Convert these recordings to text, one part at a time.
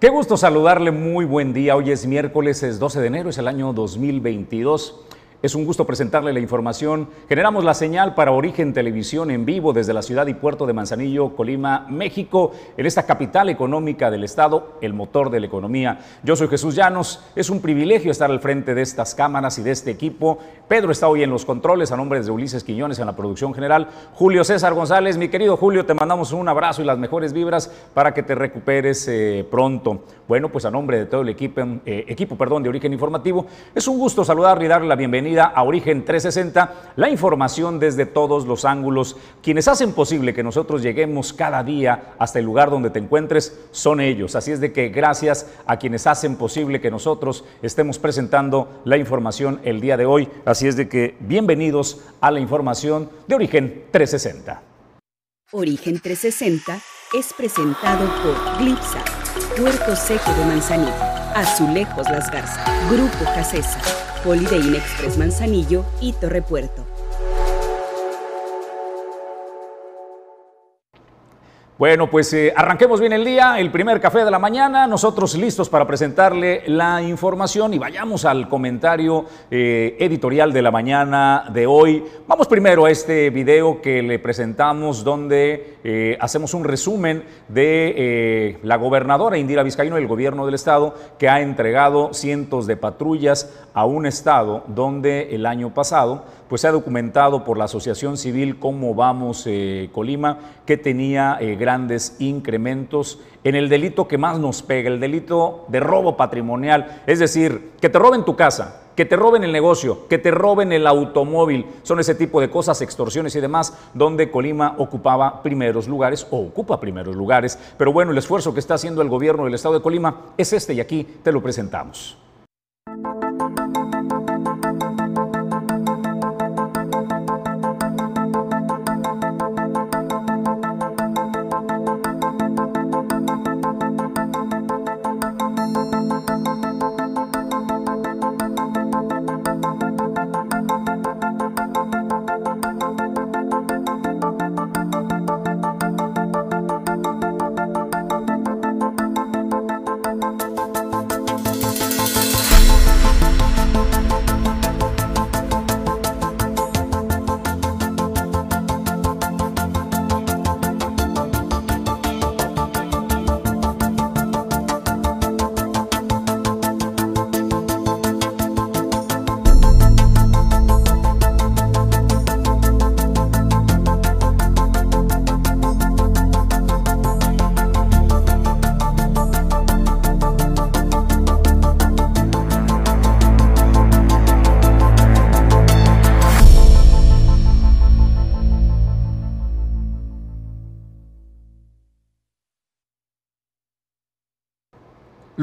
Qué gusto saludarle, muy buen día. Hoy es miércoles, es 12 de enero, es el año 2022. Es un gusto presentarle la información. Generamos la señal para Origen Televisión en vivo desde la ciudad y puerto de Manzanillo, Colima, México, en esta capital económica del estado, el motor de la economía. Yo soy Jesús Llanos. Es un privilegio estar al frente de estas cámaras y de este equipo. Pedro está hoy en los controles, a nombre de Ulises Quiñones en la producción general. Julio César González, mi querido Julio, te mandamos un abrazo y las mejores vibras para que te recuperes eh, pronto. Bueno, pues a nombre de todo el equipo, eh, equipo perdón, de Origen Informativo, es un gusto saludarle y darle la bienvenida a Origen 360, la información desde todos los ángulos. Quienes hacen posible que nosotros lleguemos cada día hasta el lugar donde te encuentres son ellos. Así es de que gracias a quienes hacen posible que nosotros estemos presentando la información el día de hoy. Así es de que bienvenidos a la información de Origen 360. Origen 360 es presentado por Glipsa, Puerto Seco de Manzanillo, Azulejos Las Garzas, Grupo Jacesa. Holiday Express Manzanillo y Torre Puerto. Bueno, pues eh, arranquemos bien el día, el primer café de la mañana, nosotros listos para presentarle la información y vayamos al comentario eh, editorial de la mañana de hoy. Vamos primero a este video que le presentamos donde eh, hacemos un resumen de la gobernadora Indira Vizcaíno, el gobierno del estado, que ha entregado cientos de patrullas a un estado donde el año pasado pues se ha documentado por la Asociación Civil Cómo Vamos Colima que tenía grandes incrementos en el delito que más nos pega, el delito de robo patrimonial, es decir, que te roben tu casa, que te roben el negocio, que te roben el automóvil, son ese tipo de cosas, extorsiones y demás, donde Colima ocupaba primeros lugares o ocupa primeros lugares. Pero bueno, el esfuerzo que está haciendo el gobierno del estado de Colima es este y aquí te lo presentamos.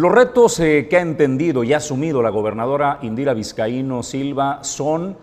Los retos eh, que ha entendido y ha asumido la gobernadora Indira Vizcaíno Silva son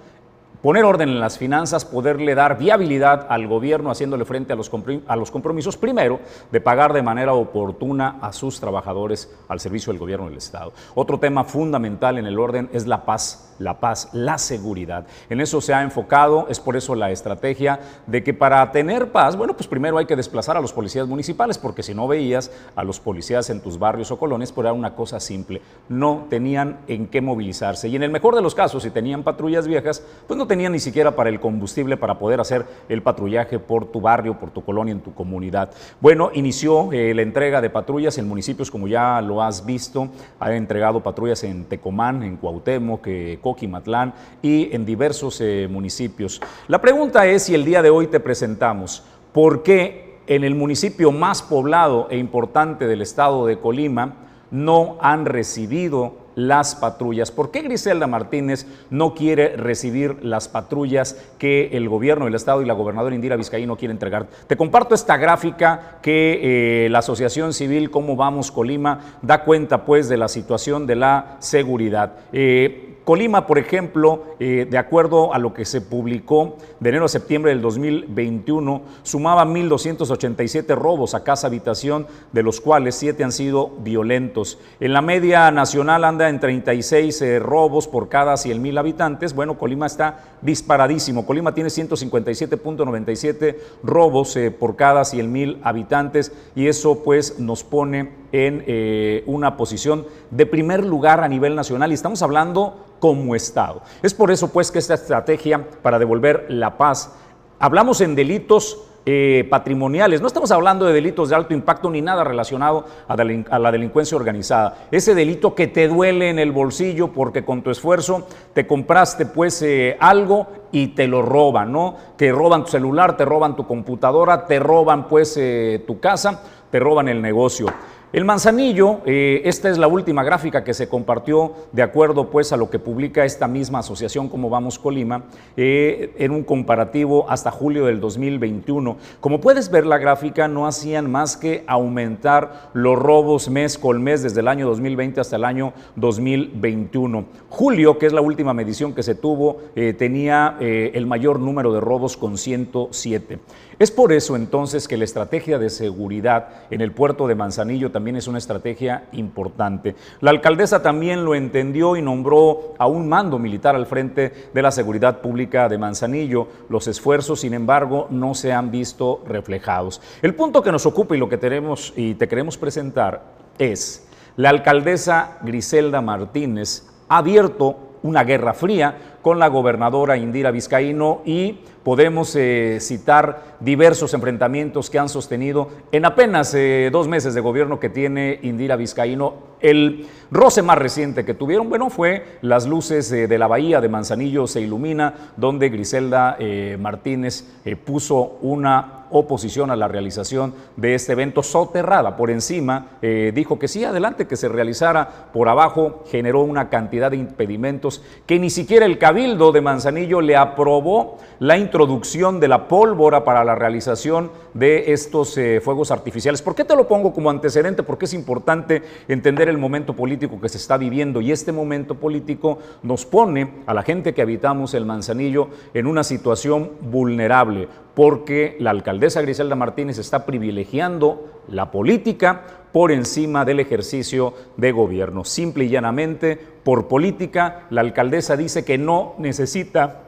poner orden en las finanzas, poderle dar viabilidad al gobierno haciéndole frente a los, a los compromisos, primero, de pagar de manera oportuna a sus trabajadores al servicio del gobierno del Estado. Otro tema fundamental en el orden es la paz, la paz, la seguridad. En eso se ha enfocado, es por eso la estrategia de que para tener paz, bueno, pues primero hay que desplazar a los policías municipales, porque si no veías a los policías en tus barrios o colonias, pues era una cosa simple, no tenían en qué movilizarse. Y en el mejor de los casos, si tenían patrullas viejas, pues no tenía ni siquiera para el combustible para poder hacer el patrullaje por tu barrio, por tu colonia, en tu comunidad. Bueno, inició eh, la entrega de patrullas en municipios, como ya lo has visto, ha entregado patrullas en Tecomán, en Cuauhtémoc, eh, Coquimatlán y en diversos eh, municipios. La pregunta es si el día de hoy te presentamos por qué en el municipio más poblado e importante del estado de Colima no han recibido las patrullas. ¿Por qué Griselda Martínez no quiere recibir las patrullas que el gobierno del Estado y la gobernadora Indira Vizcaíno quiere entregar? Te comparto esta gráfica que eh, la Asociación Civil Cómo Vamos Colima da cuenta pues de la situación de la seguridad. Eh, Colima, por ejemplo, eh, de acuerdo a lo que se publicó de enero a septiembre del 2021, sumaba 1.287 robos a casa habitación, de los cuales siete han sido violentos. En la media nacional anda en 36 eh, robos por cada 100.000 habitantes. Bueno, Colima está disparadísimo. Colima tiene 157.97 robos eh, por cada 100.000 habitantes y eso pues nos pone en eh, una posición de primer lugar a nivel nacional y estamos hablando como Estado. Es por eso pues que esta estrategia para devolver la paz, hablamos en delitos eh, patrimoniales. No estamos hablando de delitos de alto impacto ni nada relacionado a, la delincuencia organizada. Ese delito que te duele en el bolsillo porque con tu esfuerzo te compraste pues eh, algo y te lo roban, ¿no? Que roban tu celular, te roban tu computadora, te roban pues tu casa, te roban el negocio. El manzanillo, eh, esta es la última gráfica que se compartió de acuerdo pues a lo que publica esta misma asociación como Vamos Colima eh, en un comparativo hasta julio del 2021. Como puedes ver la gráfica no hacían más que aumentar los robos mes con mes desde el año 2020 hasta el año 2021. Julio, que es la última medición que se tuvo, eh, tenía el mayor número de robos con 107. Es por eso entonces que la estrategia de seguridad en el puerto de Manzanillo también es una estrategia importante. La alcaldesa también lo entendió y nombró a un mando militar al frente de la seguridad pública de Manzanillo. Los esfuerzos, sin embargo, no se han visto reflejados. El punto que nos ocupa y lo que tenemos y te queremos presentar es la alcaldesa Griselda Martínez ha abierto una guerra fría con la gobernadora Indira Vizcaíno y podemos eh, citar diversos enfrentamientos que han sostenido en apenas eh, dos meses de gobierno que tiene Indira Vizcaíno. El roce más reciente que tuvieron, bueno, fue las luces eh, de la bahía de Manzanillo se ilumina, donde Griselda Martínez puso una oposición a la realización de este evento soterrada por encima, dijo que sí, adelante, que se realizara por abajo, generó una cantidad de impedimentos que ni siquiera el Cabildo de Manzanillo le aprobó la introducción de la pólvora para la realización de estos eh, fuegos artificiales. ¿Por qué te lo pongo como antecedente? Porque es importante entender el momento político que se está viviendo y este momento político nos pone a la gente que habitamos el Manzanillo en una situación vulnerable porque la alcaldesa Griselda Martínez está privilegiando la política por encima del ejercicio de gobierno. Simple y llanamente, por política, la alcaldesa dice que no necesita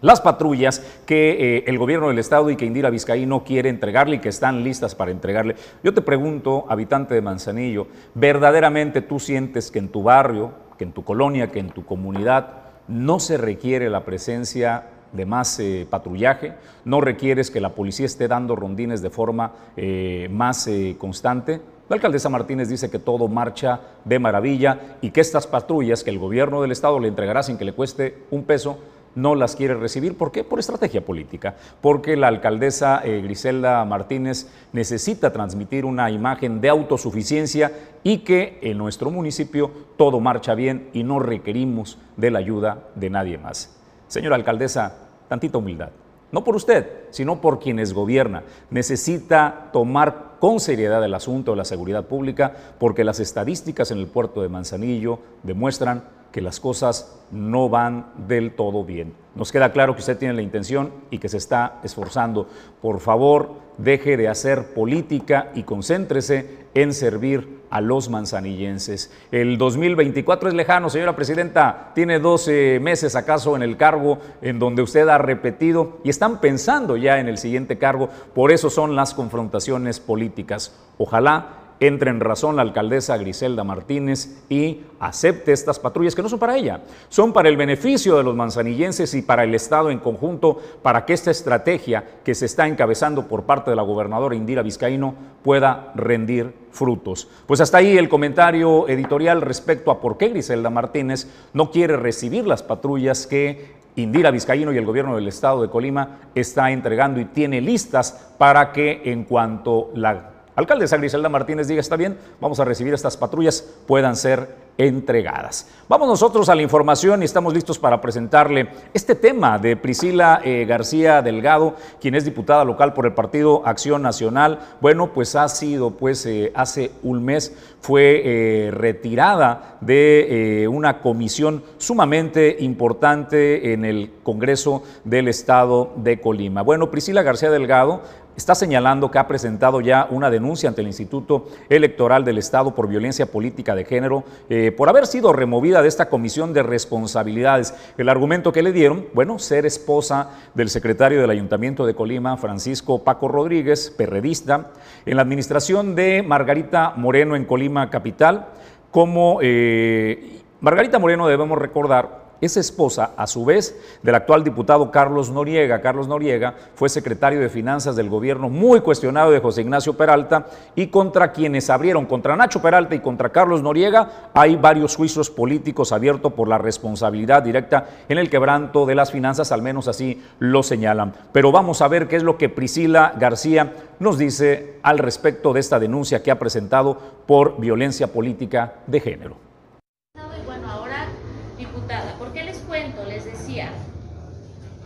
las patrullas que eh, el gobierno del estado y que Indira Vizcaíno quiere entregarle y que están listas para entregarle. Yo te pregunto, habitante de Manzanillo, ¿verdaderamente tú sientes que en tu barrio, que en tu colonia, que en tu comunidad no se requiere la presencia de más eh, patrullaje, no requieres que la policía esté dando rondines de forma eh, más constante? La alcaldesa Martínez dice que todo marcha de maravilla y que estas patrullas que el gobierno del estado le entregará sin que le cueste un peso, no las quiere recibir. ¿Por qué? Por estrategia política. Porque la alcaldesa eh, Griselda Martínez necesita transmitir una imagen de autosuficiencia y que en nuestro municipio todo marcha bien y no requerimos de la ayuda de nadie más. Señora alcaldesa, tantita humildad no por usted, sino por quienes gobierna. Necesita tomar con seriedad el asunto de la seguridad pública porque las estadísticas en el puerto de Manzanillo demuestran que las cosas no van del todo bien. Nos queda claro que usted tiene la intención y que se está esforzando. Por favor, deje de hacer política y concéntrese en servir a los manzanillenses. El 2024 es lejano, señora presidenta. Tiene 12 meses acaso en el cargo en donde usted ha repetido y están pensando ya en el siguiente cargo. Por eso son las confrontaciones políticas. Ojalá entre en razón la alcaldesa Griselda Martínez y acepte estas patrullas que no son para ella, son para el beneficio de los manzanillenses y para el Estado en conjunto, para que esta estrategia que se está encabezando por parte de la gobernadora Indira Vizcaíno pueda rendir frutos. Pues hasta ahí el comentario editorial respecto a por qué Griselda Martínez no quiere recibir las patrullas que Indira Vizcaíno y el gobierno del estado de Colima está entregando y tiene listas para que en cuanto la Alcaldesa Griselda Martínez diga, está bien, vamos a recibir estas patrullas, puedan ser entregadas. Vamos nosotros a la información y estamos listos para presentarle este tema de Priscila eh, García Delgado, quien es diputada local por el Partido Acción Nacional. Bueno, pues ha sido, pues eh, hace un mes fue eh, retirada de una comisión sumamente importante en el Congreso del Estado de Colima. Bueno, Priscila García Delgado está señalando que ha presentado ya una denuncia ante el Instituto Electoral del Estado por violencia política de género, por haber sido removida de esta comisión de responsabilidades. El argumento que le dieron, bueno, ser esposa del secretario del Ayuntamiento de Colima, Francisco Paco Rodríguez, perredista, en la administración de Margarita Moreno en Colima Capital, como eh, Margarita Moreno debemos recordar es esposa, a su vez, del actual diputado Carlos Noriega. Carlos Noriega fue secretario de Finanzas del gobierno muy cuestionado de José Ignacio Peralta y contra quienes abrieron, contra Nacho Peralta y contra Carlos Noriega, hay varios juicios políticos abiertos por la responsabilidad directa en el quebranto de las finanzas, al menos así lo señalan. Pero vamos a ver qué es lo que Priscila García nos dice al respecto de esta denuncia que ha presentado por violencia política de género.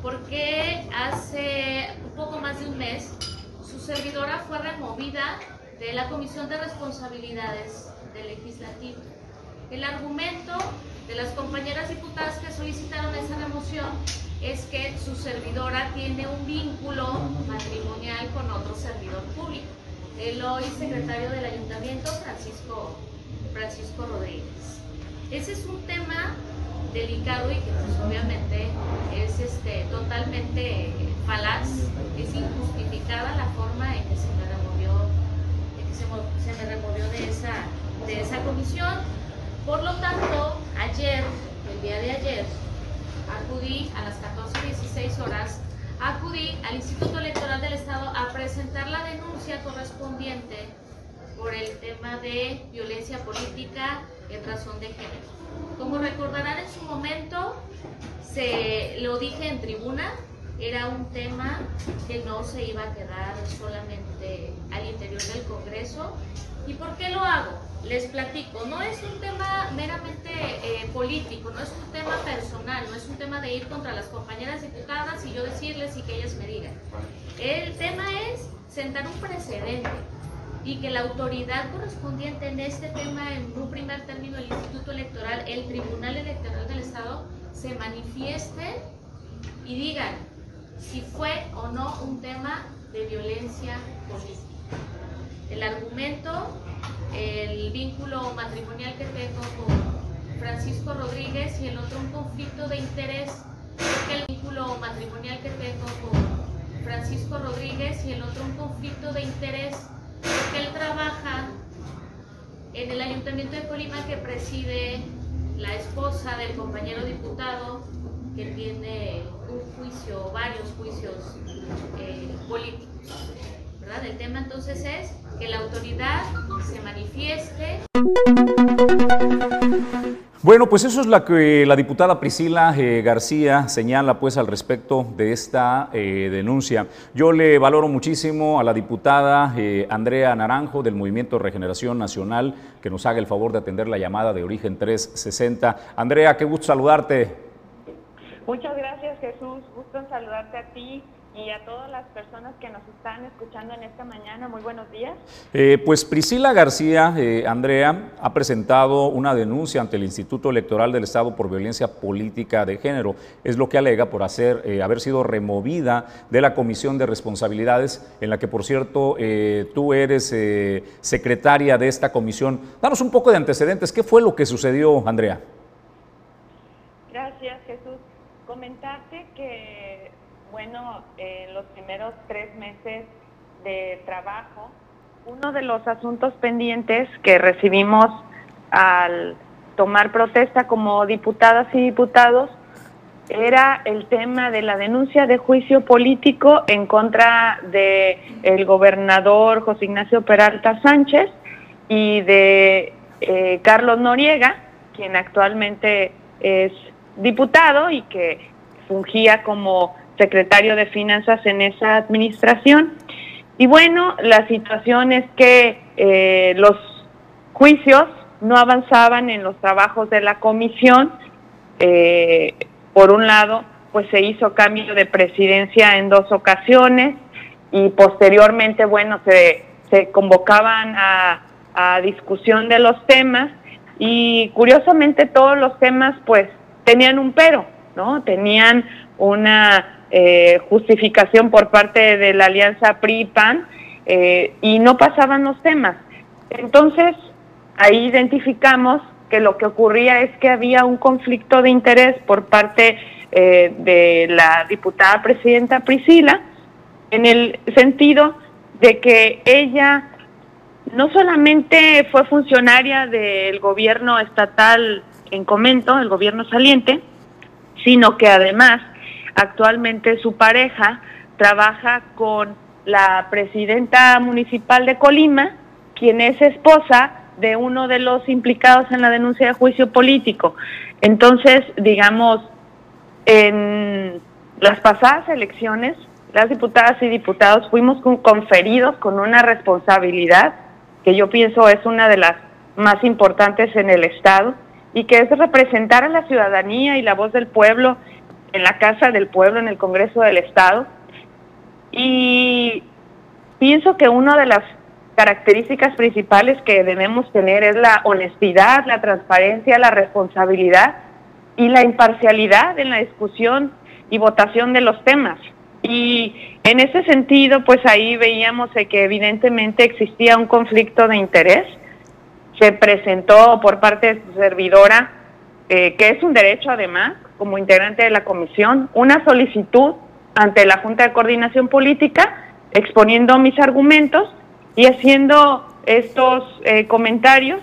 porque hace un poco más de un mes su servidora fue removida de la Comisión de Responsabilidades del Legislativo. El argumento de las compañeras diputadas que solicitaron esa remoción es que su servidora tiene un vínculo matrimonial con otro servidor público, el hoy secretario del ayuntamiento, Francisco, Francisco Rodríguez. Ese es un tema delicado y que pues, obviamente es este, totalmente falaz, es injustificada la forma en que se me se, me removió de esa, de esa comisión. Por lo tanto, ayer, el día de ayer, acudí a las 14.16 horas, acudí al Instituto Electoral del Estado a presentar la denuncia correspondiente por el tema de violencia política en razón de género. Como recordarán en su momento, se lo dije en tribuna, era un tema que no se iba a quedar solamente al interior del Congreso. ¿Y por qué lo hago? Les platico, no es un tema meramente eh, político, no es un tema personal, no es un tema de ir contra las compañeras diputadas y yo decirles y que ellas me digan. El tema es sentar un precedente y que la autoridad correspondiente en este tema, en un primer término, el Instituto Electoral, el Tribunal Electoral del Estado, se manifieste y digan si fue o no un tema de violencia política. El argumento, el vínculo matrimonial que tengo con Francisco Rodríguez y el otro un conflicto de interés, el vínculo matrimonial que tengo con Francisco Rodríguez y el otro un conflicto de interés porque él trabaja en el ayuntamiento de Colima que preside la esposa del compañero diputado que tiene juicio, varios juicios eh, políticos. ¿verdad? El tema entonces es que la autoridad se manifieste. Bueno, pues eso es lo que la diputada Priscila eh, García señala pues al respecto de esta eh, denuncia. Yo le valoro muchísimo a la diputada Andrea Naranjo del Movimiento Regeneración Nacional que nos haga el favor de atender la llamada de Origen 360. Andrea, qué gusto saludarte. Muchas gracias Jesús, gusto en saludarte a ti y a todas las personas que nos están escuchando en esta mañana. Muy buenos días. Eh, pues Priscila García, eh, Andrea, ha presentado una denuncia ante el Instituto Electoral del Estado por violencia política de género. Es lo que alega por hacer, eh, haber sido removida de la Comisión de Responsabilidades, en la que, por cierto, tú eres secretaria de esta comisión. Danos un poco de antecedentes. ¿Qué fue lo que sucedió, Andrea? Gracias, Jesús. Comentarte que bueno, en los primeros tres meses de trabajo, uno de los asuntos pendientes que recibimos al tomar protesta como diputadas y diputados era el tema de la denuncia de juicio político en contra de el gobernador José Ignacio Peralta Sánchez y de eh, Carlos Noriega, quien actualmente es diputado y que fungía como secretario de Finanzas en esa administración. Y bueno, la situación es que eh, los juicios no avanzaban en los trabajos de la comisión. Eh, por un lado, pues se hizo cambio de presidencia en dos ocasiones y posteriormente, bueno, se, se convocaban a, a discusión de los temas y curiosamente todos los temas pues tenían un pero, ¿no? Tenían una eh, justificación por parte de la alianza PRI-PAN eh, y no pasaban los temas. Entonces, ahí identificamos que lo que ocurría es que había un conflicto de interés por parte eh, de la diputada presidenta Priscila, en el sentido de que ella no solamente fue funcionaria del gobierno estatal en comento, el gobierno saliente, sino que además actualmente su pareja trabaja con la presidenta municipal de Colima, quien es esposa de uno de los implicados en la denuncia de juicio político. Entonces, digamos, en las pasadas elecciones, las diputadas y diputados fuimos conferidos con una responsabilidad que yo pienso es una de las más importantes en el Estado y que es representar a la ciudadanía y la voz del pueblo en la Casa del Pueblo, en el Congreso del Estado. Y pienso que una de las características principales que debemos tener es la honestidad, la transparencia, la responsabilidad y la imparcialidad en la discusión y votación de los temas. Y en ese sentido, pues ahí veíamos que evidentemente existía un conflicto de interés. Se presentó por parte de su servidora, eh, que es un derecho además, como integrante de la comisión, una solicitud ante la Junta de Coordinación Política, exponiendo mis argumentos y haciendo estos eh, comentarios.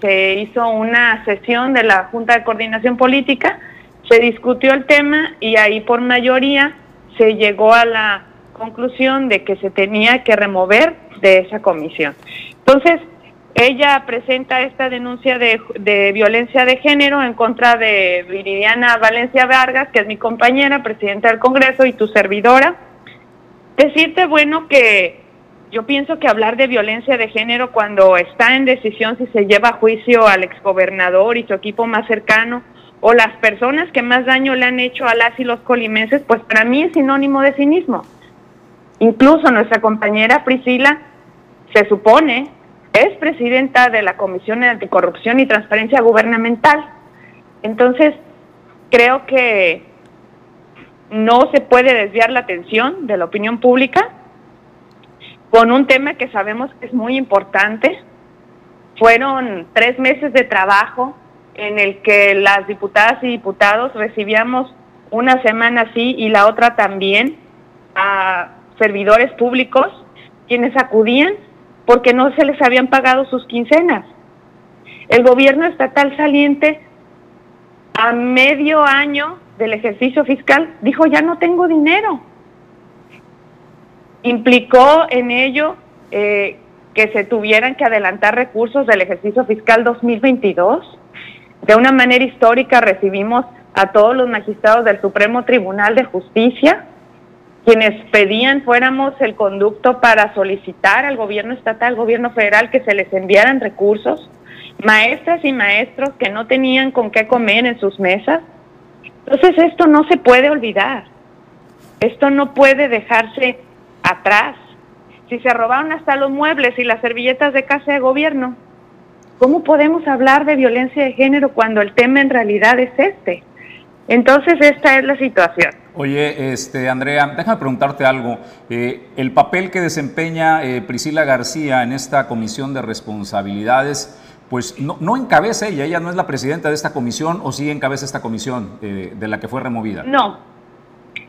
Se hizo una sesión de la Junta de Coordinación Política, se discutió el tema y ahí por mayoría se llegó a la conclusión de que se tenía que remover de esa comisión. Entonces, ella presenta esta denuncia de, de, violencia de género en contra de Viridiana Valencia Vargas, que es mi compañera, presidenta del Congreso y tu servidora. Decirte, bueno, que yo pienso que hablar de violencia de género cuando está en decisión si se lleva a juicio al exgobernador y su equipo más cercano, o las personas que más daño le han hecho a las y los colimenses, pues para mí es sinónimo de cinismo. Incluso nuestra compañera Priscila se supone es presidenta de la Comisión de Anticorrupción y Transparencia Gubernamental. Entonces, creo que no se puede desviar la atención de la opinión pública con un tema que sabemos que es muy importante. Fueron tres meses de trabajo en el que las diputadas y diputados recibíamos una semana sí y la otra también a servidores públicos quienes acudían porque no se les habían pagado sus quincenas. El gobierno estatal saliente a medio año del ejercicio fiscal dijo ya no tengo dinero. Implicó en ello eh, que se tuvieran que adelantar recursos del ejercicio fiscal 2022 de una manera histórica recibimos a todos los magistrados del Supremo Tribunal de Justicia, quienes pedían fuéramos el conducto para solicitar al gobierno estatal, al gobierno federal, que se les enviaran recursos, maestras y maestros que no tenían con qué comer en sus mesas. Entonces esto no se puede olvidar, esto no puede dejarse atrás. Si se robaron hasta los muebles y las servilletas de casa de gobierno, ¿Cómo podemos hablar de violencia de género cuando el tema en realidad es este? Entonces, esta es la situación. Oye, este, Andrea, déjame preguntarte algo. Eh, el papel que desempeña eh, Priscila García en esta comisión de responsabilidades, pues no, no, encabeza ella, ella no es la presidenta de esta comisión o sí encabeza esta comisión eh, de la que fue removida. No,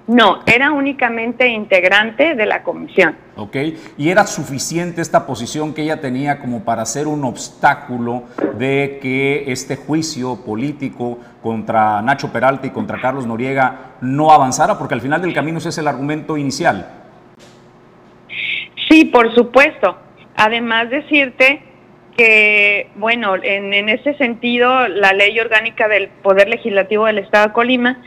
no, era únicamente integrante de la comisión. Ok, ¿y era suficiente esta posición que ella tenía como para ser un obstáculo de que este juicio político contra Nacho Peralta y contra Carlos Noriega no avanzara? Porque al final del camino ese es el argumento inicial. Sí, por supuesto. Además decirte que, bueno, en, en ese sentido, la ley orgánica del Poder Legislativo del Estado de Colima,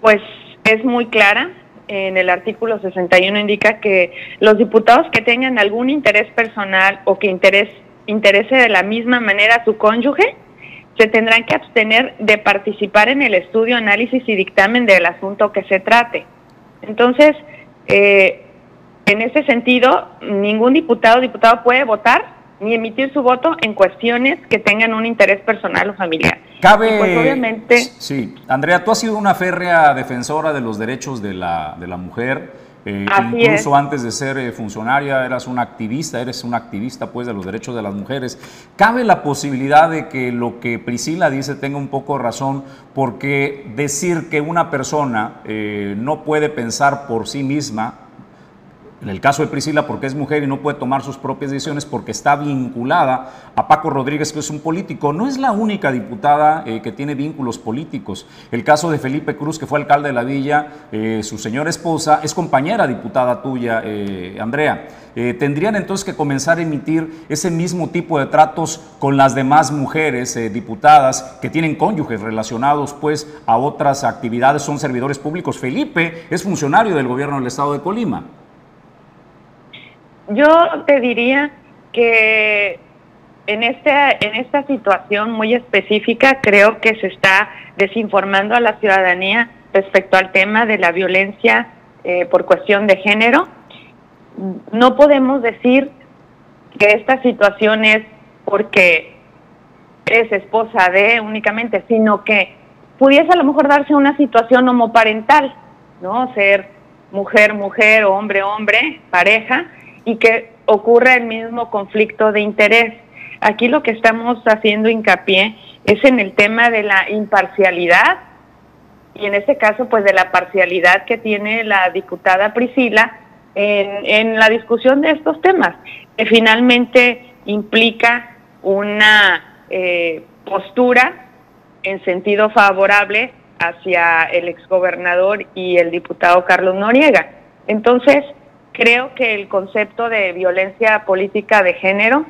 pues es muy clara. En el artículo 61 indica que los diputados que tengan algún interés personal o que interés, interese de la misma manera a su cónyuge, se tendrán que abstener de participar en el estudio, análisis y dictamen del asunto que se trate. Entonces, eh, en ese sentido, ningún diputado o diputada puede votar ni emitir su voto en cuestiones que tengan un interés personal o familiar. Cabe. Pues obviamente. Sí, Andrea, tú has sido una férrea defensora de los derechos de la, de la mujer. Eh, incluso antes de ser eh, funcionaria eras una activista, eres una activista pues de los derechos de las mujeres. ¿Cabe la posibilidad de que lo que Priscila dice tenga un poco de razón? Porque decir que una persona eh, no puede pensar por sí misma en el caso de Priscila, porque es mujer y no puede tomar sus propias decisiones porque está vinculada a Paco Rodríguez, que es un político. No es la única diputada eh, que tiene vínculos políticos. El caso de Felipe Cruz, que fue alcalde de la villa, eh, su señora esposa, es compañera diputada tuya, eh, Andrea. tendrían entonces que comenzar a emitir ese mismo tipo de tratos con las demás mujeres diputadas que tienen cónyuges relacionados pues a otras actividades, son servidores públicos. Felipe es funcionario del gobierno del estado de Colima. Yo te diría que en, este, en esta situación muy específica creo que se está desinformando a la ciudadanía respecto al tema de la violencia eh, por cuestión de género. No podemos decir que esta situación es porque es esposa de únicamente, sino que pudiese a lo mejor darse una situación homoparental, ¿no? Ser mujer, mujer, hombre, hombre, pareja, y que ocurra el mismo conflicto de interés. Aquí lo que estamos haciendo hincapié es en el tema de la imparcialidad y en este caso pues de la parcialidad que tiene la diputada Priscila en, la discusión de estos temas, que finalmente implica una eh, postura en sentido favorable hacia el exgobernador y el diputado Carlos Noriega. Entonces, Creo que el concepto de violencia política de género,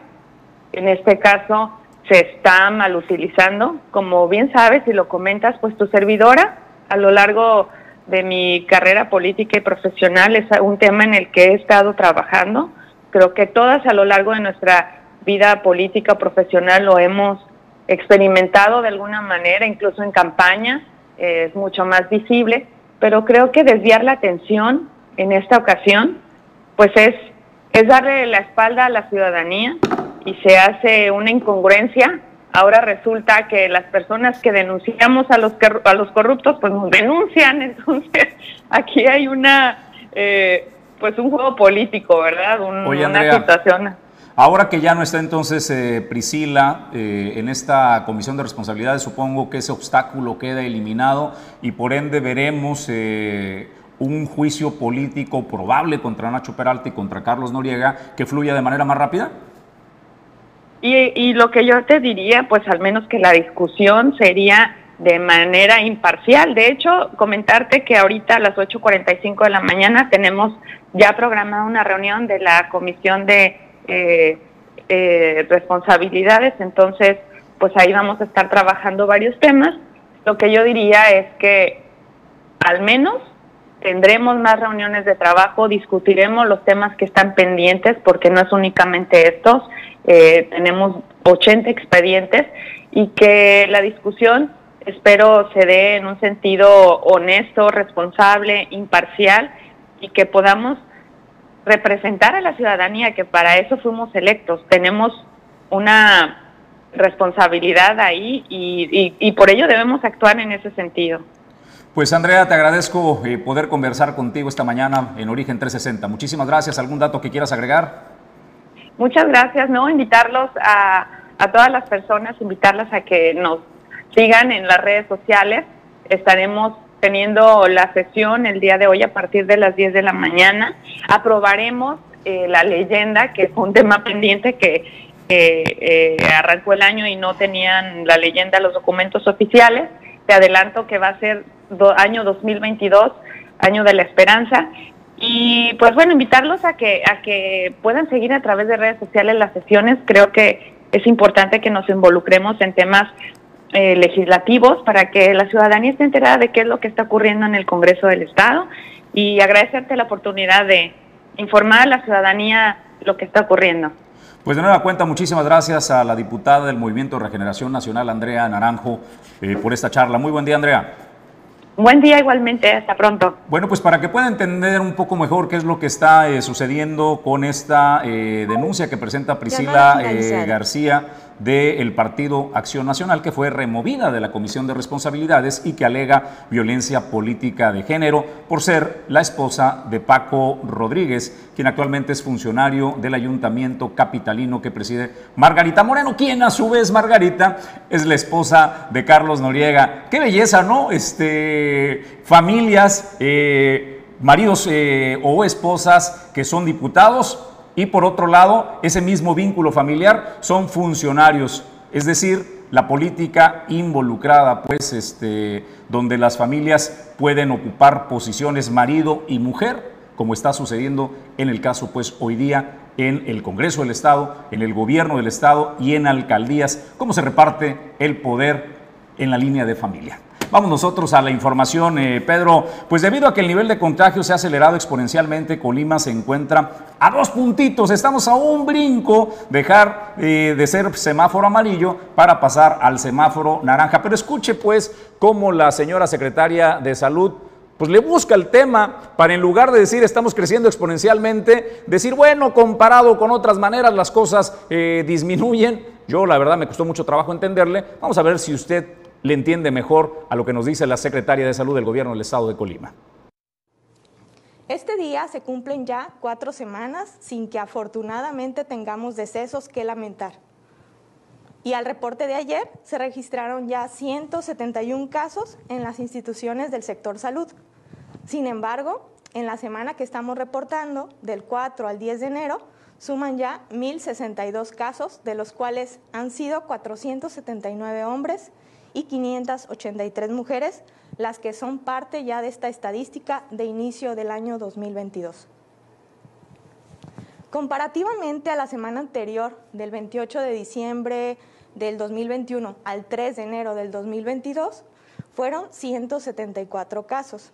en este caso, se está mal utilizando. Como bien sabes y lo comentas, pues tu servidora a lo largo de mi carrera política y profesional es un tema en el que he estado trabajando. Creo que todas a lo largo de nuestra vida política profesional lo hemos experimentado de alguna manera, incluso en campaña, es mucho más visible, pero creo que desviar la atención en esta ocasión pues es, es darle la espalda a la ciudadanía y se hace una incongruencia. Ahora resulta que las personas que denunciamos a los, a los corruptos, pues nos denuncian. Entonces, aquí hay una, eh, pues un juego político, ¿verdad? una situación. Ahora que ya no está entonces eh, Priscila eh, en esta comisión de responsabilidades, supongo que ese obstáculo queda eliminado y por ende veremos un juicio político probable contra Nacho Peralta y contra Carlos Noriega que fluya de manera más rápida? Y, lo que yo te diría, pues al menos que la discusión sería de manera imparcial. De hecho, comentarte que ahorita a las 8.45 de la mañana tenemos ya programada una reunión de la Comisión de eh, eh, Responsabilidades, entonces pues ahí vamos a estar trabajando varios temas. Lo que yo diría es que al menos tendremos más reuniones de trabajo, discutiremos los temas que están pendientes, porque no es únicamente estos, eh, tenemos 80 expedientes y que la discusión espero se dé en un sentido honesto, responsable, imparcial y que podamos representar a la ciudadanía, que para eso fuimos electos. Tenemos una responsabilidad ahí y, y por ello debemos actuar en ese sentido. Pues Andrea, te agradezco eh, poder conversar contigo esta mañana en Origen 360. Muchísimas gracias. ¿Algún dato que quieras agregar? Muchas gracias, ¿no? Invitarlos a, a todas las personas, invitarlas a que nos sigan en las redes sociales. Estaremos teniendo la sesión el día de hoy a partir de las 10 de la mañana. Aprobaremos eh, la leyenda, que fue un tema pendiente que eh, arrancó el año y no tenían la leyenda los documentos oficiales. Te adelanto que va a ser año 2022, año de la esperanza. Y pues bueno, invitarlos a que, a que puedan seguir a través de redes sociales las sesiones. Creo que es importante que nos involucremos en temas eh, legislativos para que la ciudadanía esté enterada de qué es lo que está ocurriendo en el Congreso del Estado y agradecerte la oportunidad de informar a la ciudadanía lo que está ocurriendo. Pues de nueva cuenta, muchísimas gracias a la diputada del Movimiento Regeneración Nacional, Andrea Naranjo, eh, por esta charla. Muy buen día, Andrea. Buen día igualmente, hasta pronto. Bueno, pues para que pueda entender un poco mejor qué es lo que está eh, sucediendo con esta eh, denuncia que presenta Priscila eh, García del Partido Acción Nacional, que fue removida de la Comisión de Responsabilidades y que alega violencia política de género por ser la esposa de Paco Rodríguez, quien actualmente es funcionario del Ayuntamiento Capitalino que preside Margarita Moreno, quien a su vez Margarita es la esposa de Carlos Noriega. Qué belleza, ¿no? Este, familias, eh, maridos eh, o esposas que son diputados y por otro lado, ese mismo vínculo familiar son funcionarios, es decir, la política involucrada, pues, este, donde las familias pueden ocupar posiciones marido y mujer, como está sucediendo en el caso, pues, hoy día en el Congreso del Estado, en el gobierno del Estado y en alcaldías, cómo se reparte el poder en la línea de familia. Vamos nosotros a la información, eh, Pedro. Pues debido a que el nivel de contagio se ha acelerado exponencialmente, Colima se encuentra a dos puntitos. Estamos a un brinco dejar eh, de ser semáforo amarillo para pasar al semáforo naranja. Pero escuche pues cómo la señora secretaria de Salud pues le busca el tema para en lugar de decir estamos creciendo exponencialmente, decir, bueno, comparado con otras maneras las cosas eh, disminuyen. Yo la verdad me costó mucho trabajo entenderle. Vamos a ver si usted le entiende mejor a lo que nos dice la secretaria de Salud del Gobierno del Estado de Colima. Este día se cumplen ya cuatro semanas sin que afortunadamente tengamos decesos que lamentar. Y al reporte de ayer se registraron ya 171 casos en las instituciones del sector salud. Sin embargo, en la semana que estamos reportando, del 4 al 10 de enero, suman ya 1.062 casos, de los cuales han sido 479 hombres y 583 mujeres, las que son parte ya de esta estadística de inicio del año 2022. Comparativamente a la semana anterior, del 28 de diciembre del 2021 al 3 de enero del 2022, fueron 174 casos,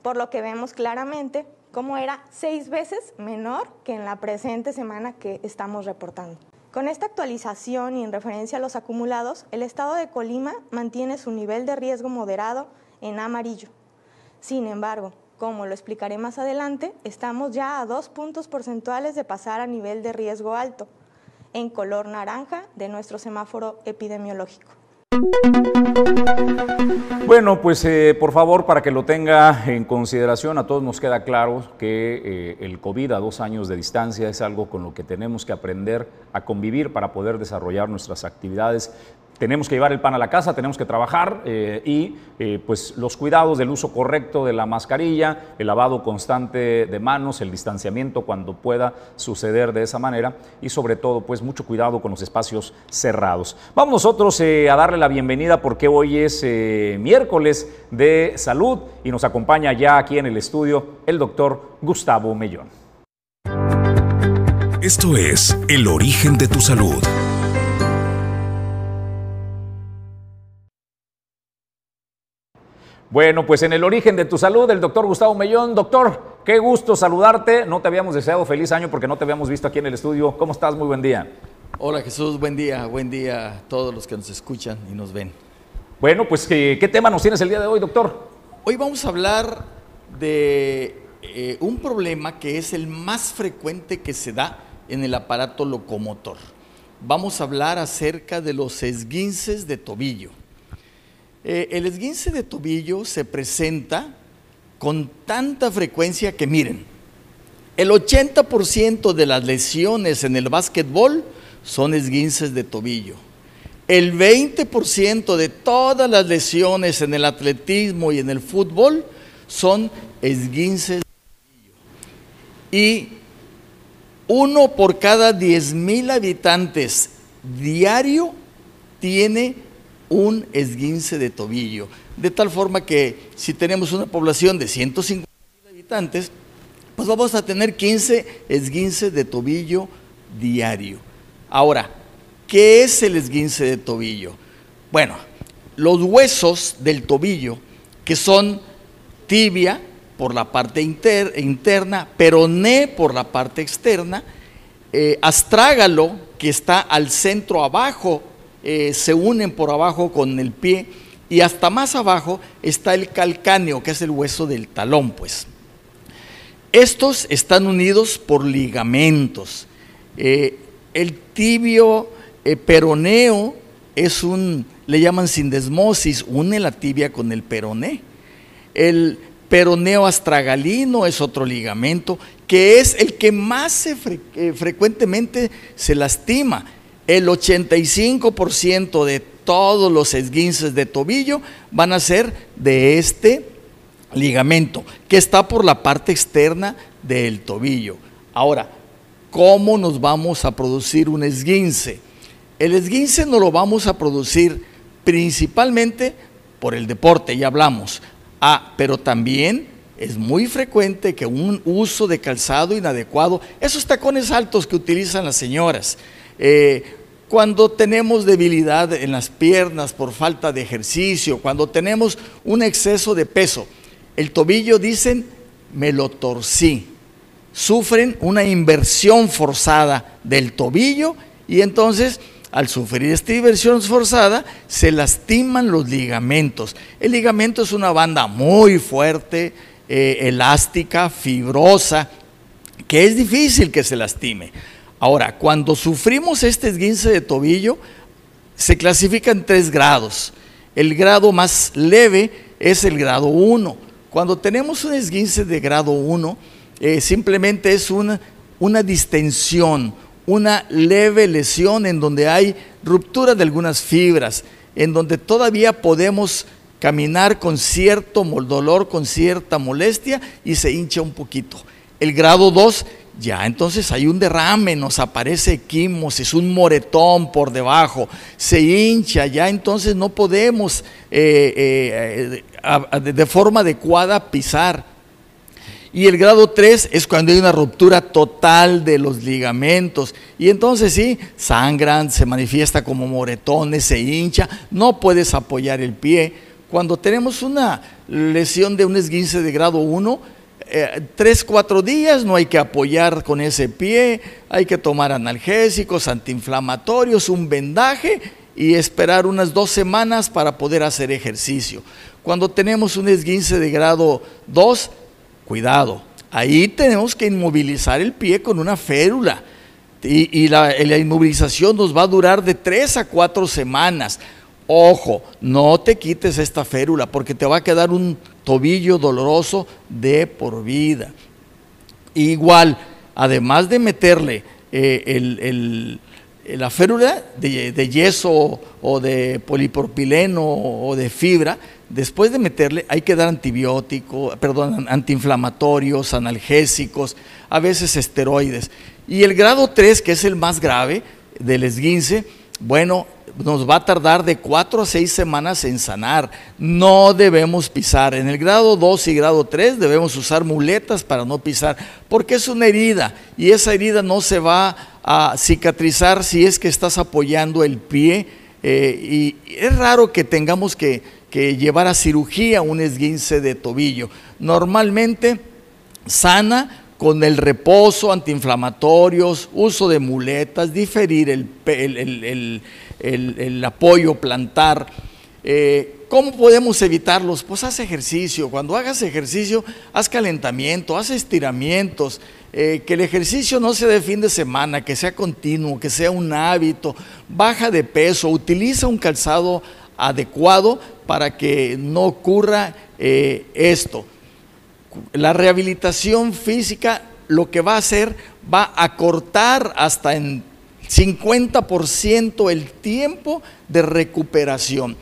por lo que vemos claramente cómo era seis veces menor que en la presente semana que estamos reportando. Con esta actualización y en referencia a los acumulados, el estado de Colima mantiene su nivel de riesgo moderado en amarillo. Sin embargo, como lo explicaré más adelante, estamos ya a dos puntos porcentuales de pasar a nivel de riesgo alto, en color naranja de nuestro semáforo epidemiológico. Bueno, pues eh, por favor, para que lo tenga en consideración, a todos nos queda claro que eh, el COVID a dos años de distancia es algo con lo que tenemos que aprender a convivir para poder desarrollar nuestras actividades tenemos que llevar el pan a la casa, tenemos que trabajar eh, y eh, pues los cuidados del uso correcto de la mascarilla, el lavado constante de manos, el distanciamiento cuando pueda suceder de esa manera y sobre todo pues mucho cuidado con los espacios cerrados. Vamos nosotros eh, a darle la bienvenida porque hoy es miércoles de salud y nos acompaña ya aquí en el estudio el doctor Gustavo Mellón. Esto es El origen de tu salud. Bueno, pues en el origen de tu salud, el doctor Gustavo Mellón. Doctor, qué gusto saludarte. No te habíamos deseado feliz año porque no te habíamos visto aquí en el estudio. ¿Cómo estás? Muy buen día. Hola Jesús, buen día, buen día a todos los que nos escuchan y nos ven. Bueno, pues ¿qué, tema nos tienes el día de hoy, doctor? Hoy vamos a hablar de eh, un problema que es el más frecuente que se da en el aparato locomotor. Vamos a hablar acerca de los esguinces de tobillo. Eh, el esguince de tobillo se presenta con tanta frecuencia que miren, el 80% de las lesiones en el básquetbol son esguinces de tobillo. El 20% de todas las lesiones en el atletismo y en el fútbol son esguinces de tobillo. Y uno por cada 10 mil habitantes diario tiene un esguince de tobillo. De tal forma que si tenemos una población de 150 habitantes, pues vamos a tener 15 esguinces de tobillo diario. Ahora, ¿qué es el esguince de tobillo? Bueno, los huesos del tobillo, que son tibia por la parte interna, peroné por la parte externa, eh, astrágalo, que está al centro abajo eh, se unen por abajo con el pie y hasta más abajo está el calcáneo, que es el hueso del talón, pues. Estos están unidos por ligamentos. Eh, el tibio eh, peroneo es un, le llaman sindesmosis, une la tibia con el peroné. El peroneo astragalino es otro ligamento que es el que más eh, frecuentemente se lastima. El 85% de todos los esguinces de tobillo van a ser de este ligamento, que está por la parte externa del tobillo. Ahora, ¿cómo nos vamos a producir un esguince? El esguince no lo vamos a producir principalmente por el deporte, ya hablamos. Ah, pero también es muy frecuente que un uso de calzado inadecuado, esos tacones altos que utilizan las señoras, eh, cuando tenemos debilidad en las piernas por falta de ejercicio, cuando tenemos un exceso de peso, el tobillo dicen, me lo torcí. Sufren una inversión forzada del tobillo y entonces al sufrir esta inversión forzada se lastiman los ligamentos. El ligamento es una banda muy fuerte, eh, elástica, fibrosa, que es difícil que se lastime. Ahora, cuando sufrimos este esguince de tobillo, se clasifica en tres grados. El grado más leve es el grado 1. Cuando tenemos un esguince de grado 1, eh, simplemente es una, una distensión, una leve lesión en donde hay ruptura de algunas fibras, en donde todavía podemos caminar con cierto dolor, con cierta molestia y se hincha un poquito. El grado 2 ya entonces hay un derrame, nos aparece es un moretón por debajo, se hincha, ya entonces no podemos eh, eh, de forma adecuada pisar. Y el grado 3 es cuando hay una ruptura total de los ligamentos. Y entonces sí, sangran, se manifiesta como moretones, se hincha, no puedes apoyar el pie. Cuando tenemos una lesión de un esguince de grado 1, eh, tres, cuatro días, no hay que apoyar con ese pie, hay que tomar analgésicos, antiinflamatorios, un vendaje y esperar unas dos semanas para poder hacer ejercicio. Cuando tenemos un esguince de grado 2, cuidado, ahí tenemos que inmovilizar el pie con una férula. Y, la, la inmovilización nos va a durar de tres a cuatro semanas. Ojo, no te quites esta férula porque te va a quedar un tobillo doloroso de por vida. Igual, además de meterle eh, la férula de, yeso o de polipropileno o de fibra, después de meterle hay que dar antibióticos, perdón, antiinflamatorios, analgésicos, a veces esteroides. Y el grado 3, que es el más grave del esguince, bueno, nos va a tardar de cuatro a seis semanas en sanar. No debemos pisar. En el grado 2 y grado 3 debemos usar muletas para no pisar, porque es una herida y esa herida no se va a cicatrizar si es que estás apoyando el pie. Eh, y es raro que tengamos que, que llevar a cirugía un esguince de tobillo. Normalmente sana con el reposo, antiinflamatorios, uso de muletas, diferir el, apoyo plantar. Eh, ¿Cómo podemos evitarlos? Pues haz ejercicio. Cuando hagas ejercicio, haz calentamiento, haz estiramientos. Eh, que el ejercicio no sea de fin de semana, que sea continuo, que sea un hábito. Baja de peso, utiliza un calzado adecuado para que no ocurra eh, esto. La rehabilitación física lo que va a hacer va a cortar hasta en 50% el tiempo de recuperación.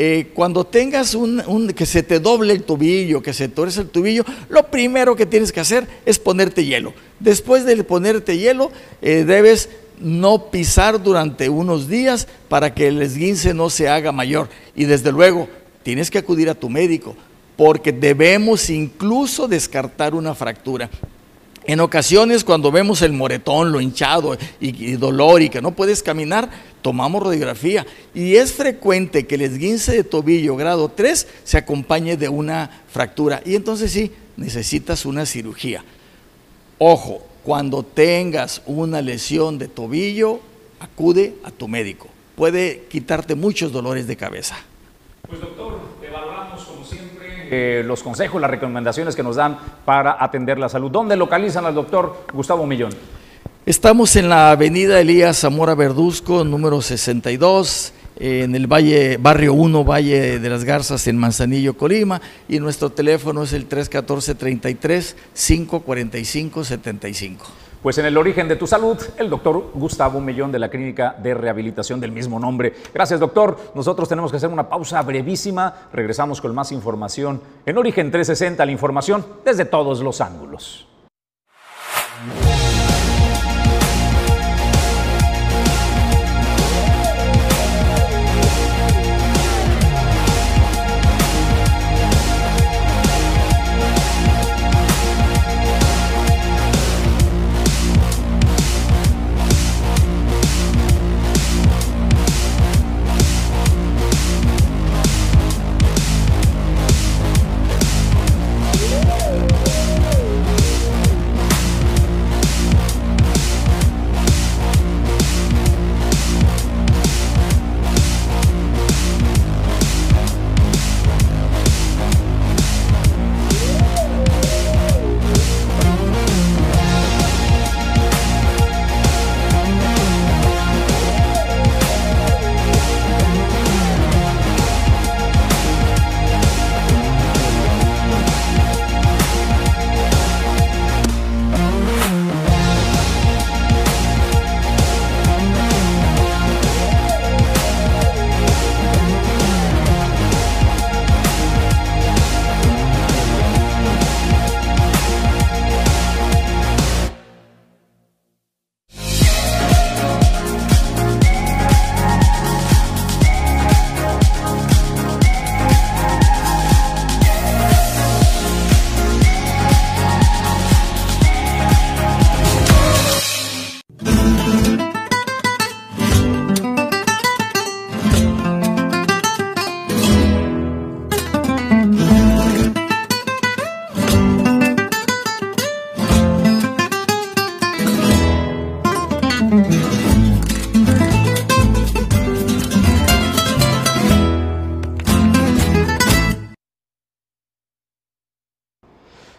Eh, cuando tengas un, que se te doble el tobillo, que se torce el tobillo, lo primero que tienes que hacer es ponerte hielo. Después de ponerte hielo, eh, debes no pisar durante unos días para que el esguince no se haga mayor. Y desde luego, tienes que acudir a tu médico, porque debemos incluso descartar una fractura. En ocasiones cuando vemos el moretón, lo hinchado y, dolor y que no puedes caminar, tomamos radiografía. Y es frecuente que el esguince de tobillo grado 3 se acompañe de una fractura. Y entonces sí, necesitas una cirugía. Ojo, cuando tengas una lesión de tobillo, acude a tu médico. Puede quitarte muchos dolores de cabeza. Pues doctor, como siempre eh, los consejos, las recomendaciones que nos dan para atender la salud. ¿Dónde localizan al doctor Gustavo Millón? Estamos en la avenida Elías Zamora Verduzco, número 62, en el Valle, Barrio 1, Valle de las Garzas, en Manzanillo, Colima, y nuestro teléfono es el 314-33-545-75. Pues en el origen de tu salud, el doctor Gustavo Mellón de la Clínica de Rehabilitación del mismo nombre. Gracias, doctor. Nosotros tenemos que hacer una pausa brevísima. Regresamos con más información en Origen 360, la información desde todos los ángulos.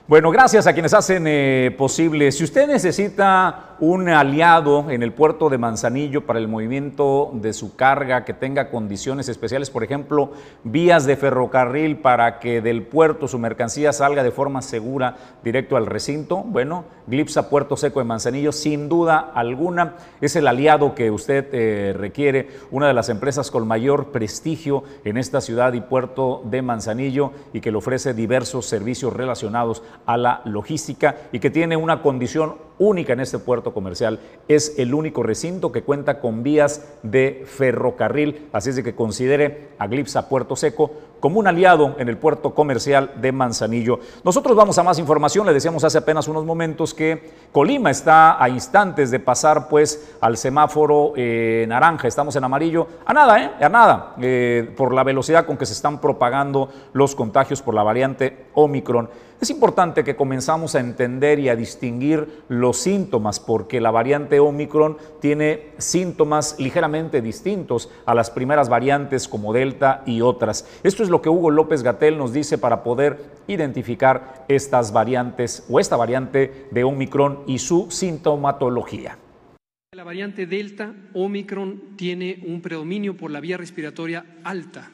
Bueno, gracias a quienes hacen eh, posible. Si usted necesita un aliado en el puerto de Manzanillo para el movimiento de su carga que tenga condiciones especiales, por ejemplo, vías de ferrocarril para que del puerto su mercancía salga de forma segura directo al recinto, bueno, Glipsa Puerto Seco de Manzanillo, sin duda alguna, es el aliado que usted eh, requiere, una de las empresas con mayor prestigio en esta ciudad y puerto de Manzanillo y que le ofrece diversos servicios relacionados a la logística y que tiene una condición única en este puerto comercial. Es el único recinto que cuenta con vías de ferrocarril, así es de que considere a Glipsa Puerto Seco como un aliado en el puerto comercial de Manzanillo. Nosotros vamos a más información, le decíamos hace apenas unos momentos que Colima está a instantes de pasar pues al semáforo eh, naranja, estamos en amarillo, a nada, ¿eh? A nada, eh, por la velocidad con que se están propagando los contagios por la variante Omicron. Es importante que comenzamos a entender y a distinguir los síntomas, porque la variante Omicron tiene síntomas ligeramente distintos a las primeras variantes como Delta y otras. Esto es lo que Hugo López Gatel nos dice para poder identificar estas variantes o esta variante de Omicron y su sintomatología. La variante Delta Omicron tiene un predominio por la vía respiratoria alta,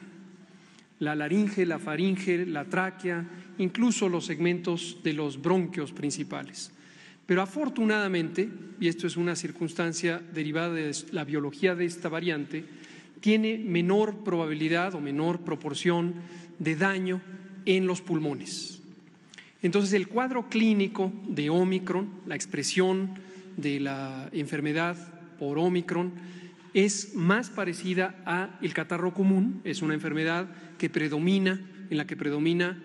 la laringe, la faringe, la tráquea, incluso los segmentos de los bronquios principales. Pero afortunadamente, y esto es una circunstancia derivada de la biología de esta variante, tiene menor probabilidad o menor proporción de daño en los pulmones. Entonces, el cuadro clínico de Omicron, la expresión de la enfermedad por Omicron, es más parecida a el catarro común, es una enfermedad que predomina, en la que predomina